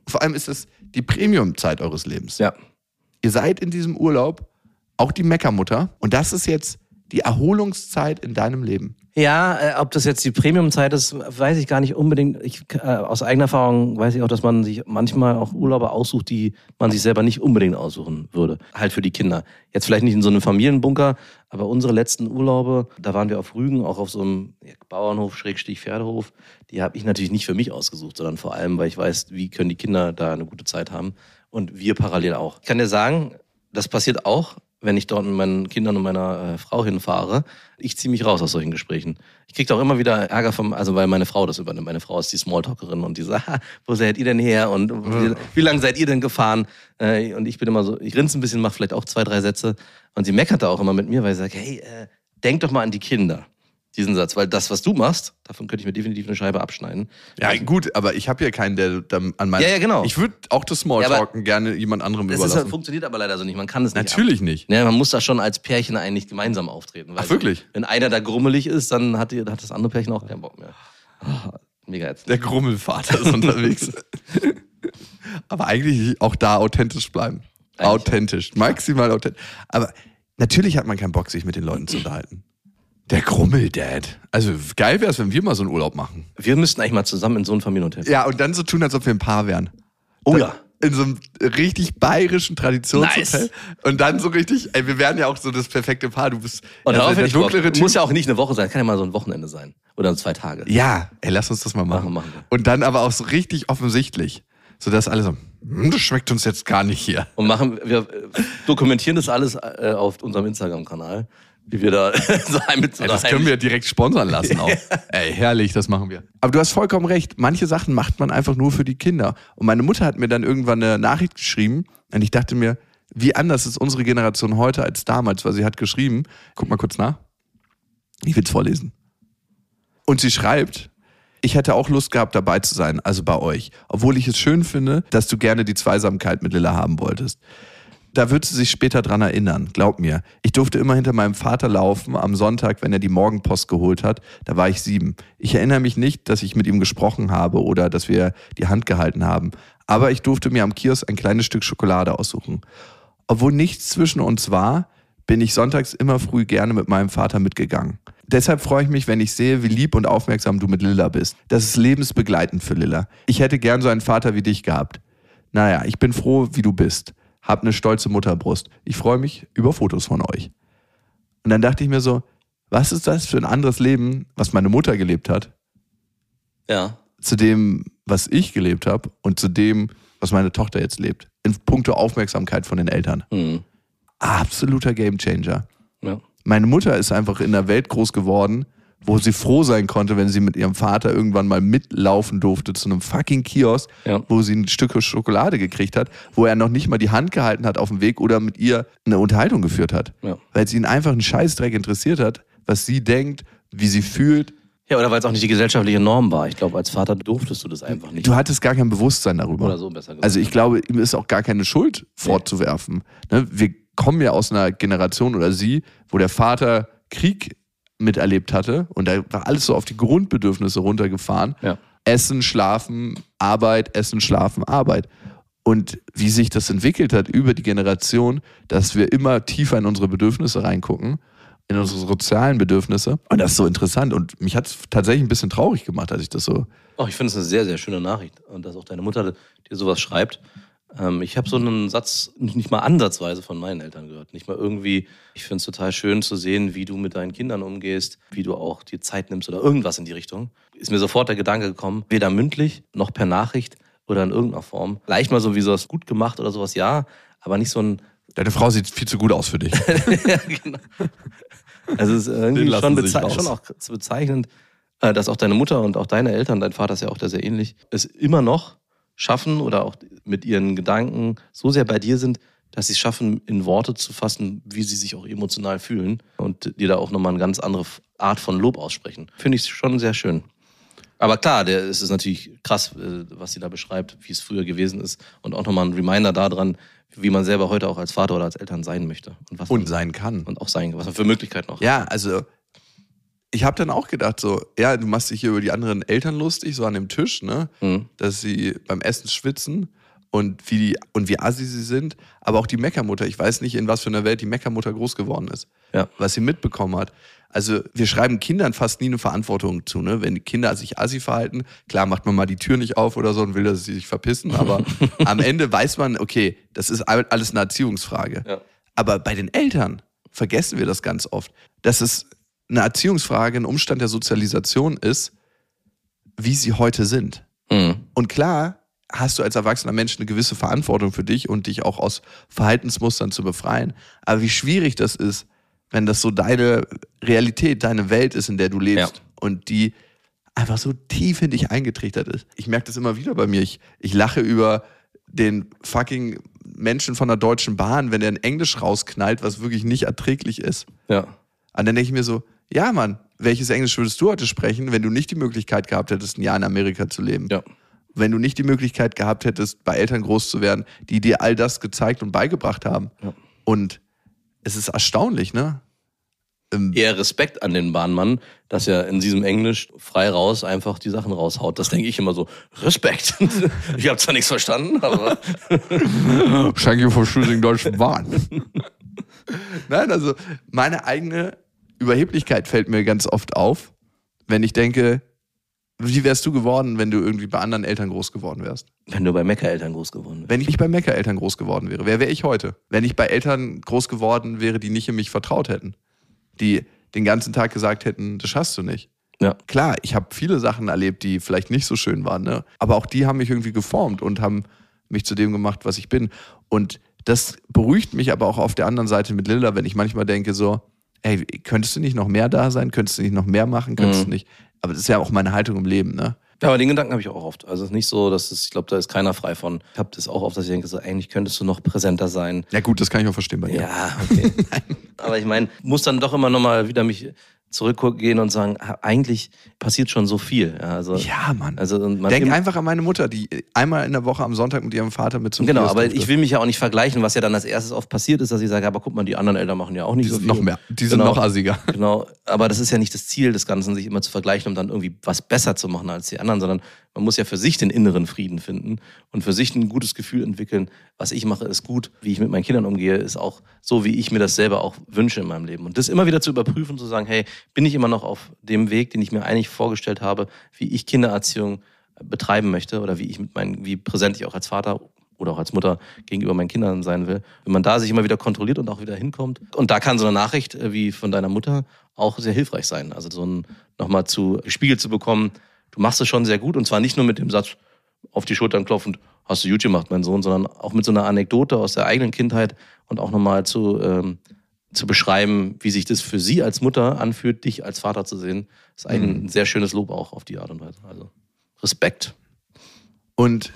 Vor allem ist das die Premium-Zeit eures Lebens. Ja. Ihr seid in diesem Urlaub auch die Meckermutter und das ist jetzt die Erholungszeit in deinem Leben. Ja, äh, ob das jetzt die Premium-Zeit ist, weiß ich gar nicht unbedingt. Ich, äh, aus eigener Erfahrung weiß ich auch, dass man sich manchmal auch Urlaube aussucht, die man sich selber nicht unbedingt aussuchen würde. Halt für die Kinder. Jetzt vielleicht nicht in so einem Familienbunker, aber unsere letzten Urlaube, da waren wir auf Rügen, auch auf so einem Bauernhof, Schrägstich, Pferdehof. Die habe ich natürlich nicht für mich ausgesucht, sondern vor allem, weil ich weiß, wie können die Kinder da eine gute Zeit haben. Und wir parallel auch. Ich kann dir sagen, das passiert auch, wenn ich dort mit meinen Kindern und meiner äh, Frau hinfahre. Ich ziehe mich raus aus solchen Gesprächen. Ich kriege auch immer wieder Ärger vom, also weil meine Frau das übernimmt. Meine Frau ist die Smalltalkerin und die sagt, "Ha, wo seid ihr denn her und wie, wie lange seid ihr denn gefahren? Äh, und ich bin immer so, ich rinse ein bisschen, mache vielleicht auch zwei, drei Sätze. Und sie meckert da auch immer mit mir, weil sie sagt, hey, äh, denk doch mal an die Kinder. Diesen Satz, weil das, was du machst, davon könnte ich mir definitiv eine Scheibe abschneiden. Ja, gut, aber ich habe ja keinen, der da an meinem. Ja, ja, genau. Ich würde auch das Smalltalken gerne jemand anderem Das halt, überlassen. funktioniert aber leider so nicht. Man kann es nicht. Natürlich nicht. Ja, man muss da schon als Pärchen eigentlich gemeinsam auftreten. Ach, wirklich? Wenn einer da grummelig ist, dann hat, die, hat das andere Pärchen auch keinen Bock mehr. Ah, mega ätzend. Der Grummelvater ist unterwegs. aber eigentlich auch da authentisch bleiben. Eigentlich authentisch. Maximal authentisch. Aber natürlich hat man keinen Bock, sich mit den Leuten zu unterhalten. Der Grummeldad. Also geil wäre es, wenn wir mal so einen Urlaub machen. Wir müssten eigentlich mal zusammen in so ein Familienhotel. Ja, und dann so tun, als ob wir ein Paar wären. Oh Dann ja. In so einem richtig bayerischen Traditionshotel. Nice. Und dann so richtig, ey, wir wären ja auch so das perfekte Paar. Du bist Und ja, darauf der dunklere Typ. Muss ja auch nicht eine Woche sein, kann ja mal so ein Wochenende sein. Oder zwei Tage. Ja, ey, lass uns das mal machen. Machen, machen. Und dann aber auch so richtig offensichtlich. Sodass alle so, hm, das schmeckt uns jetzt gar nicht hier. Und machen, wir äh, dokumentieren das alles äh, auf unserem Instagram-Kanal, wie wir da mit so Ey, das können wir direkt sponsern lassen auch. Ey, herrlich, das machen wir. Aber du hast vollkommen recht. Manche Sachen macht man einfach nur für die Kinder. Und meine Mutter hat mir dann irgendwann eine Nachricht geschrieben und ich dachte mir, wie anders ist unsere Generation heute als damals, weil sie hat geschrieben, guck mal kurz nach. Ich will es vorlesen. Und sie schreibt, ich hätte auch Lust gehabt, dabei zu sein, also bei euch. Obwohl ich es schön finde, dass du gerne die Zweisamkeit mit Lilla haben wolltest. Da wird sie sich später dran erinnern, glaub mir. Ich durfte immer hinter meinem Vater laufen am Sonntag, wenn er die Morgenpost geholt hat. Da war ich sieben. Ich erinnere mich nicht, dass ich mit ihm gesprochen habe oder dass wir die Hand gehalten haben. Aber ich durfte mir am Kiosk ein kleines Stück Schokolade aussuchen. Obwohl nichts zwischen uns war, bin ich sonntags immer früh gerne mit meinem Vater mitgegangen. Deshalb freue ich mich, wenn ich sehe, wie lieb und aufmerksam du mit Lilla bist. Das ist lebensbegleitend für Lilla. Ich hätte gern so einen Vater wie dich gehabt. Naja, ich bin froh, wie du bist. Hab eine stolze Mutterbrust. Ich freue mich über Fotos von euch. Und dann dachte ich mir so, was ist das für ein anderes Leben, was meine Mutter gelebt hat, Ja. zu dem, was ich gelebt habe und zu dem, was meine Tochter jetzt lebt. In puncto Aufmerksamkeit von den Eltern. Hm. Absoluter Gamechanger. ja. Meine Mutter ist einfach in einer Welt groß geworden, wo sie froh sein konnte, wenn sie mit ihrem Vater irgendwann mal mitlaufen durfte zu einem fucking Kiosk, Ja. wo sie ein Stück Schokolade gekriegt hat, wo er noch nicht mal die Hand gehalten hat auf dem Weg oder mit ihr eine Unterhaltung geführt hat. Ja. Weil es ihn einfach einen Scheißdreck interessiert hat, was sie denkt, wie sie fühlt. Ja, oder weil es auch nicht die gesellschaftliche Norm war. Ich glaube, als Vater durftest du das einfach nicht. Du hattest gar kein Bewusstsein darüber. Oder so besser gesagt. Also ich glaube, ihm ist auch gar keine Schuld vorzuwerfen. Ne? Wir kommen ja aus einer Generation oder sie, wo der Vater Krieg miterlebt hatte und da war alles so auf die Grundbedürfnisse runtergefahren. Ja. Essen, Schlafen, Arbeit, Essen, Schlafen, Arbeit. Und wie sich das entwickelt hat über die Generation, dass wir immer tiefer in unsere Bedürfnisse reingucken, in unsere sozialen Bedürfnisse. Und das ist so interessant. Und mich hat es tatsächlich ein bisschen traurig gemacht, als ich das so Oh, ich finde es eine sehr, sehr schöne Nachricht. Und dass auch deine Mutter dir sowas schreibt. Ähm, ich habe so einen Satz nicht mal ansatzweise von meinen Eltern gehört. Nicht mal irgendwie. Ich finde es total schön zu sehen, wie du mit deinen Kindern umgehst, wie du auch dir Zeit nimmst oder irgendwas in die Richtung. Ist mir sofort der Gedanke gekommen, weder mündlich noch per Nachricht oder in irgendeiner Form. Leicht mal so wie sowas gut gemacht oder sowas, ja, aber nicht so ein. Deine Frau sieht viel zu gut aus für dich. ja, genau. Also es ist irgendwie schon, schon auch bezeichnend, äh, dass auch deine Mutter und auch deine Eltern, dein Vater ist ja auch da sehr ähnlich, es immer noch schaffen oder auch mit ihren Gedanken so sehr bei dir sind, dass sie es schaffen, in Worte zu fassen, wie sie sich auch emotional fühlen und dir da auch nochmal eine ganz andere Art von Lob aussprechen. Finde ich schon sehr schön. Aber klar, der, es ist natürlich krass, äh, was sie da beschreibt, wie es früher gewesen ist. Und auch nochmal ein Reminder daran, wie man selber heute auch als Vater oder als Eltern sein möchte. Und, was Und man, sein kann. und auch sein, was man für Möglichkeiten auch hat. Ja, also ich habe dann auch gedacht, so, ja, du machst dich hier über die anderen Eltern lustig, so an dem Tisch, ne? Mhm. Dass sie beim Essen schwitzen und wie, die, und wie assi sie sind. Aber auch die Meckermutter, ich weiß nicht, in was für einer Welt die Meckermutter groß geworden ist. Ja. Was sie mitbekommen hat. Also wir schreiben Kindern fast nie eine Verantwortung zu, ne? Wenn die Kinder sich assi verhalten, klar macht man mal die Tür nicht auf oder so und will, dass sie sich verpissen, aber am Ende weiß man, okay, das ist alles eine Erziehungsfrage. Ja. Aber bei den Eltern vergessen wir das ganz oft, dass es eine Erziehungsfrage, ein Umstand der Sozialisation ist, wie sie heute sind. Mhm. Und klar hast du als erwachsener Mensch eine gewisse Verantwortung für dich und dich auch aus Verhaltensmustern zu befreien. Aber wie schwierig das ist, wenn das so deine Realität, deine Welt ist, in der du lebst Ja. und die einfach so tief in dich eingetrichtert ist. Ich merke das immer wieder bei mir. Ich, ich lache über den fucking Menschen von der Deutschen Bahn, wenn er in Englisch rausknallt, was wirklich nicht erträglich ist. Ja. Und dann denke ich mir so, ja Mann, welches Englisch würdest du heute sprechen, wenn du nicht die Möglichkeit gehabt hättest, ein Jahr in Amerika zu leben? Ja. Wenn du nicht die Möglichkeit gehabt hättest, bei Eltern groß zu werden, die dir all das gezeigt und beigebracht haben. Ja. Und es ist erstaunlich, ne? Ähm, Eher Respekt an den Bahnmann, dass er in diesem Englisch frei raus einfach die Sachen raushaut. Das denke ich immer so. Respekt. Ich habe zwar nichts verstanden, aber Thank you for choosing Deutsche Bahn. Nein, also meine eigene Überheblichkeit fällt mir ganz oft auf, wenn ich denke, wie wärst du geworden, wenn du irgendwie bei anderen Eltern groß geworden wärst? wenn du bei Meckereltern groß geworden bist. Wenn ich nicht bei Meckereltern groß geworden wäre, wer wäre ich heute? Wenn ich bei Eltern groß geworden wäre, die nicht in mich vertraut hätten, die den ganzen Tag gesagt hätten, das schaffst du nicht. Ja. Klar, ich habe viele Sachen erlebt, die vielleicht nicht so schön waren, ne? aber auch die haben mich irgendwie geformt und haben mich zu dem gemacht, was ich bin. Und das beruhigt mich aber auch auf der anderen Seite mit Lilla, wenn ich manchmal denke so, ey, könntest du nicht noch mehr da sein? Könntest du nicht noch mehr machen? Könntest du nicht? Aber das ist ja auch meine Haltung im Leben, ne? Ja, aber den Gedanken habe ich auch oft. Also es ist nicht so, dass es, ich glaube, da ist keiner frei von. Ich habe das auch oft, dass ich denke, so eigentlich könntest du noch präsenter sein. Ja gut, das kann ich auch verstehen bei dir. Ja, okay. aber ich meine, muss dann doch immer nochmal wieder mich zurückgehen und sagen, eigentlich passiert schon so viel. Ja, also, Ja, Mann. Also, man Denk einfach an meine Mutter, die einmal in der Woche am Sonntag mit ihrem Vater mit zum Genau, Kiosk aber durfte. ich will mich ja auch nicht vergleichen, was ja dann als erstes oft passiert ist, dass ich sage, aber guck mal, die anderen Eltern machen ja auch nicht Die so sind viel. noch mehr. Die sind Genau. noch assiger. Genau, aber das ist ja nicht das Ziel des Ganzen, sich immer zu vergleichen, um dann irgendwie was besser zu machen als die anderen, sondern man muss ja für sich den inneren Frieden finden und für sich ein gutes Gefühl entwickeln. Was ich mache, ist gut. Wie ich mit meinen Kindern umgehe, ist auch so, wie ich mir das selber auch wünsche in meinem Leben. Und das immer wieder zu überprüfen, zu sagen, hey, bin ich immer noch auf dem Weg, den ich mir eigentlich vorgestellt habe, wie ich Kindererziehung betreiben möchte oder wie ich mit meinen, wie präsent ich auch als Vater oder auch als Mutter gegenüber meinen Kindern sein will. Wenn man da sich immer wieder kontrolliert und auch wieder hinkommt. Und da kann so eine Nachricht äh, wie von deiner Mutter auch sehr hilfreich sein. Also so ein nochmal zu gespiegelt zu bekommen, du machst es schon sehr gut und zwar nicht nur mit dem Satz auf die Schultern klopfend, hast du gut gemacht, mein Sohn, sondern auch mit so einer Anekdote aus der eigenen Kindheit und auch nochmal zu, ähm, zu beschreiben, wie sich das für sie als Mutter anfühlt, dich als Vater zu sehen. ist ein sehr schönes Lob auch auf die Art und Weise. Also Respekt. Und,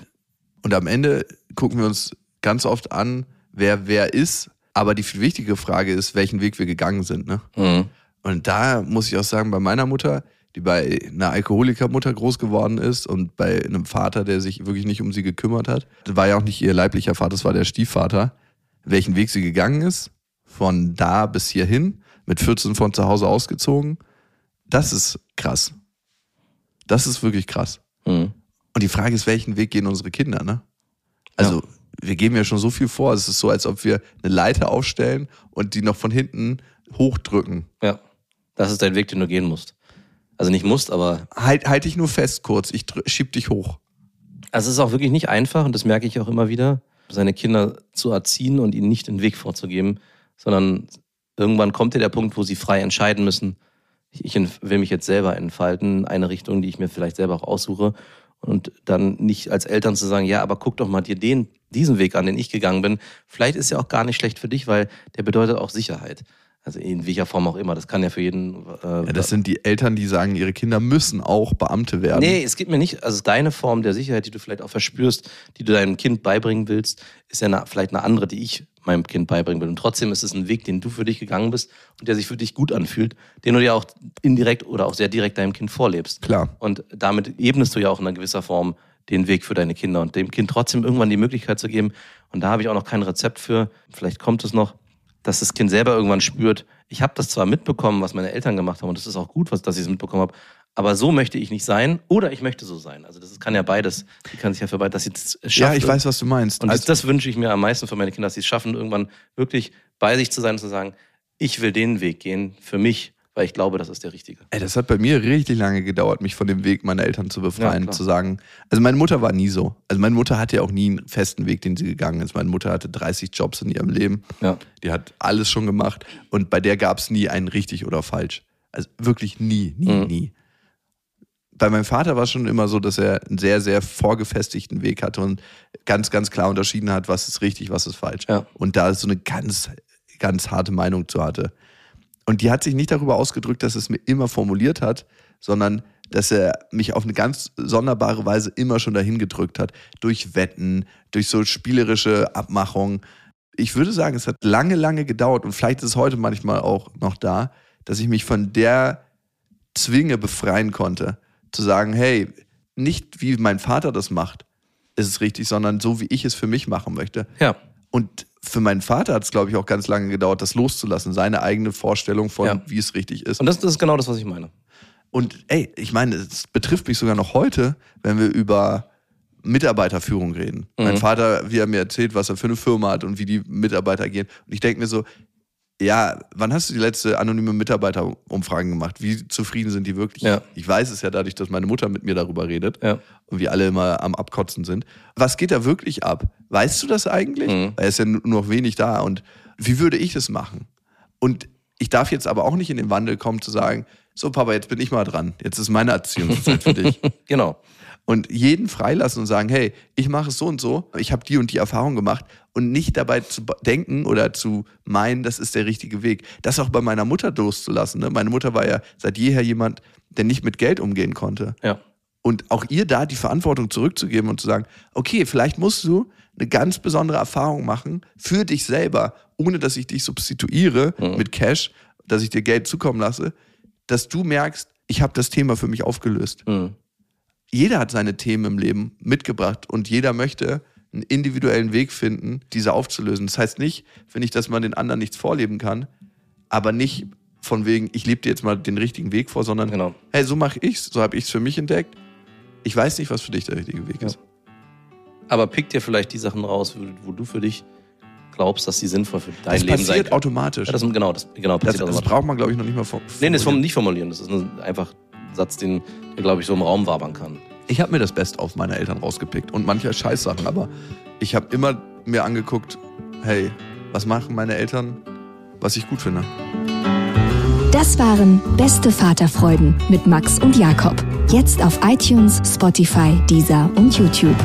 und am Ende gucken wir uns ganz oft an, wer wer ist. Aber die viel wichtige Frage ist, welchen Weg wir gegangen sind. Ne? Mhm. Und da muss ich auch sagen, bei meiner Mutter, die bei einer Alkoholikermutter groß geworden ist und bei einem Vater, der sich wirklich nicht um sie gekümmert hat, das war ja auch nicht ihr leiblicher Vater, das war der Stiefvater, welchen Weg sie gegangen ist, von da bis hierhin, mit 14 von zu Hause ausgezogen, das ist krass. Das ist wirklich krass. Mhm. Und die Frage ist, welchen Weg gehen unsere Kinder, ne? Also, wir geben ja schon so viel vor. Es ist so, als ob wir eine Leiter aufstellen und die noch von hinten hochdrücken. Ja, das ist dein Weg, den du gehen musst. Also nicht musst, aber Halt, halt dich nur fest kurz, ich schieb dich hoch. also es ist auch wirklich nicht einfach und das merke ich auch immer wieder, seine Kinder zu erziehen und ihnen nicht den Weg vorzugeben, sondern irgendwann kommt ja der Punkt, wo sie frei entscheiden müssen. Ich, will mich jetzt selber entfalten, eine Richtung, die ich mir vielleicht selber auch aussuche und dann nicht als Eltern zu sagen, ja, aber guck doch mal dir den, diesen Weg an, den ich gegangen bin. Vielleicht ist ja auch gar nicht schlecht für dich, weil der bedeutet auch Sicherheit. Also in welcher Form auch immer. Das kann ja für jeden. Äh, Ja, das sind die Eltern, die sagen, ihre Kinder müssen auch Beamte werden. Nee, es geht mir nicht, also deine Form der Sicherheit, die du vielleicht auch verspürst, die du deinem Kind beibringen willst, ist ja eine, vielleicht eine andere, die ich meinem Kind beibringen will. Und trotzdem ist es ein Weg, den du für dich gegangen bist und der sich für dich gut anfühlt, den du ja auch indirekt oder auch sehr direkt deinem Kind vorlebst. Klar. Und damit ebnest du ja auch in einer gewisser Form den Weg für deine Kinder und dem Kind trotzdem irgendwann die Möglichkeit zu geben. Und da habe ich auch noch kein Rezept für. Vielleicht kommt es noch, dass das Kind selber irgendwann spürt, ich habe das zwar mitbekommen, was meine Eltern gemacht haben, und das ist auch gut, was, dass ich es mitbekommen habe, aber so möchte ich nicht sein oder ich möchte so sein. Also das kann ja beides. Die kann sich ja für beides, dass sie es schafft. Ja, ich weiß, was du meinst. Und das, Also- das wünsche ich mir am meisten für meine Kinder, dass sie es schaffen, irgendwann wirklich bei sich zu sein und zu sagen, ich will den Weg gehen für mich, weil ich glaube, das ist der richtige. Ey, das hat bei mir richtig lange gedauert, mich von dem Weg meiner Eltern zu Ja, befreien, klar. zu sagen. Also meine Mutter war nie so. Also meine Mutter hatte ja auch nie einen festen Weg, den sie gegangen ist. Meine Mutter hatte 30 Jobs in ihrem Leben. Ja. Die hat alles schon gemacht und bei der gab es nie einen richtig oder falsch. Also wirklich nie, nie, Mhm. nie. Bei meinem Vater war es schon immer so, dass er einen sehr, sehr vorgefestigten Weg hatte und ganz, ganz klar unterschieden hat, was ist richtig, was ist falsch. Ja. Und da so eine ganz, ganz harte Meinung zu hatte. Und die hat sich nicht darüber ausgedrückt, dass es mir immer formuliert hat, sondern dass er mich auf eine ganz sonderbare Weise immer schon dahin gedrückt hat. Durch Wetten, durch so spielerische Abmachungen. Ich würde sagen, es hat lange, lange gedauert und vielleicht ist es heute manchmal auch noch da, dass ich mich von der Zwinge befreien konnte. Zu sagen, hey, nicht wie mein Vater das macht, ist es richtig, sondern so, wie ich es für mich machen möchte. Ja. Und für meinen Vater hat es, glaube ich, auch ganz lange gedauert, das loszulassen, seine eigene Vorstellung von, Ja. wie es richtig ist. Und das, das ist genau das, was ich meine. Und ey, ich meine, es betrifft mich sogar noch heute, wenn wir über Mitarbeiterführung reden. Mein Vater, wie er mir erzählt, was er für eine Firma hat und wie die Mitarbeiter agieren. Und ich denke mir so, ja, wann hast du die letzte anonyme Mitarbeiterumfragen gemacht? Wie zufrieden sind die wirklich? Ja. Ich weiß es ja dadurch, dass meine Mutter mit mir darüber redet Ja. und wir alle immer am Abkotzen sind. Was geht da wirklich ab? Weißt du das eigentlich? Mhm. Weil es ist ja nur noch wenig da. Und wie würde ich das machen? Und ich darf jetzt aber auch nicht in den Wandel kommen zu sagen, so Papa, jetzt bin ich mal dran. Jetzt ist meine Erziehungszeit für dich. Genau. Und jeden freilassen und sagen, hey, ich mache es so und so, ich habe die und die Erfahrung gemacht und nicht dabei zu denken oder zu meinen, das ist der richtige Weg. Das auch bei meiner Mutter loszulassen. Ne? Meine Mutter war ja seit jeher jemand, der nicht mit Geld umgehen konnte. Ja. Und auch ihr da die Verantwortung zurückzugeben und zu sagen, okay, vielleicht musst du eine ganz besondere Erfahrung machen für dich selber, ohne dass ich dich substituiere mit Cash, dass ich dir Geld zukommen lasse, dass du merkst, ich habe das Thema für mich aufgelöst. Mhm. Jeder hat seine Themen im Leben mitgebracht und jeder möchte einen individuellen Weg finden, diese aufzulösen. Das heißt nicht, finde ich, dass man den anderen nichts vorleben kann, aber nicht von wegen, ich lebe dir jetzt mal den richtigen Weg vor, sondern Genau. hey, so mache ich's, so habe ich's für mich entdeckt. Ich weiß nicht, was für dich der richtige Weg Ja. ist. Aber pick dir vielleicht die Sachen raus, wo, wo du für dich glaubst, dass die sinnvoll für dein Das Leben sein passiert können. automatisch. Ja, das, genau, das, genau, das, passiert das braucht man, glaube ich, noch nicht mal vor. Nee, das vom, nicht formulieren. Das ist ein, einfach ein Satz, den, der, glaube ich, so im Raum wabern kann. Ich habe mir das Best auf meiner Eltern rausgepickt und manche Scheißsachen, aber ich habe immer mir angeguckt, hey, was machen meine Eltern, was ich gut finde. Das waren Beste Vaterfreuden mit Max und Jakob. Jetzt auf iTunes, Spotify, Deezer und YouTube.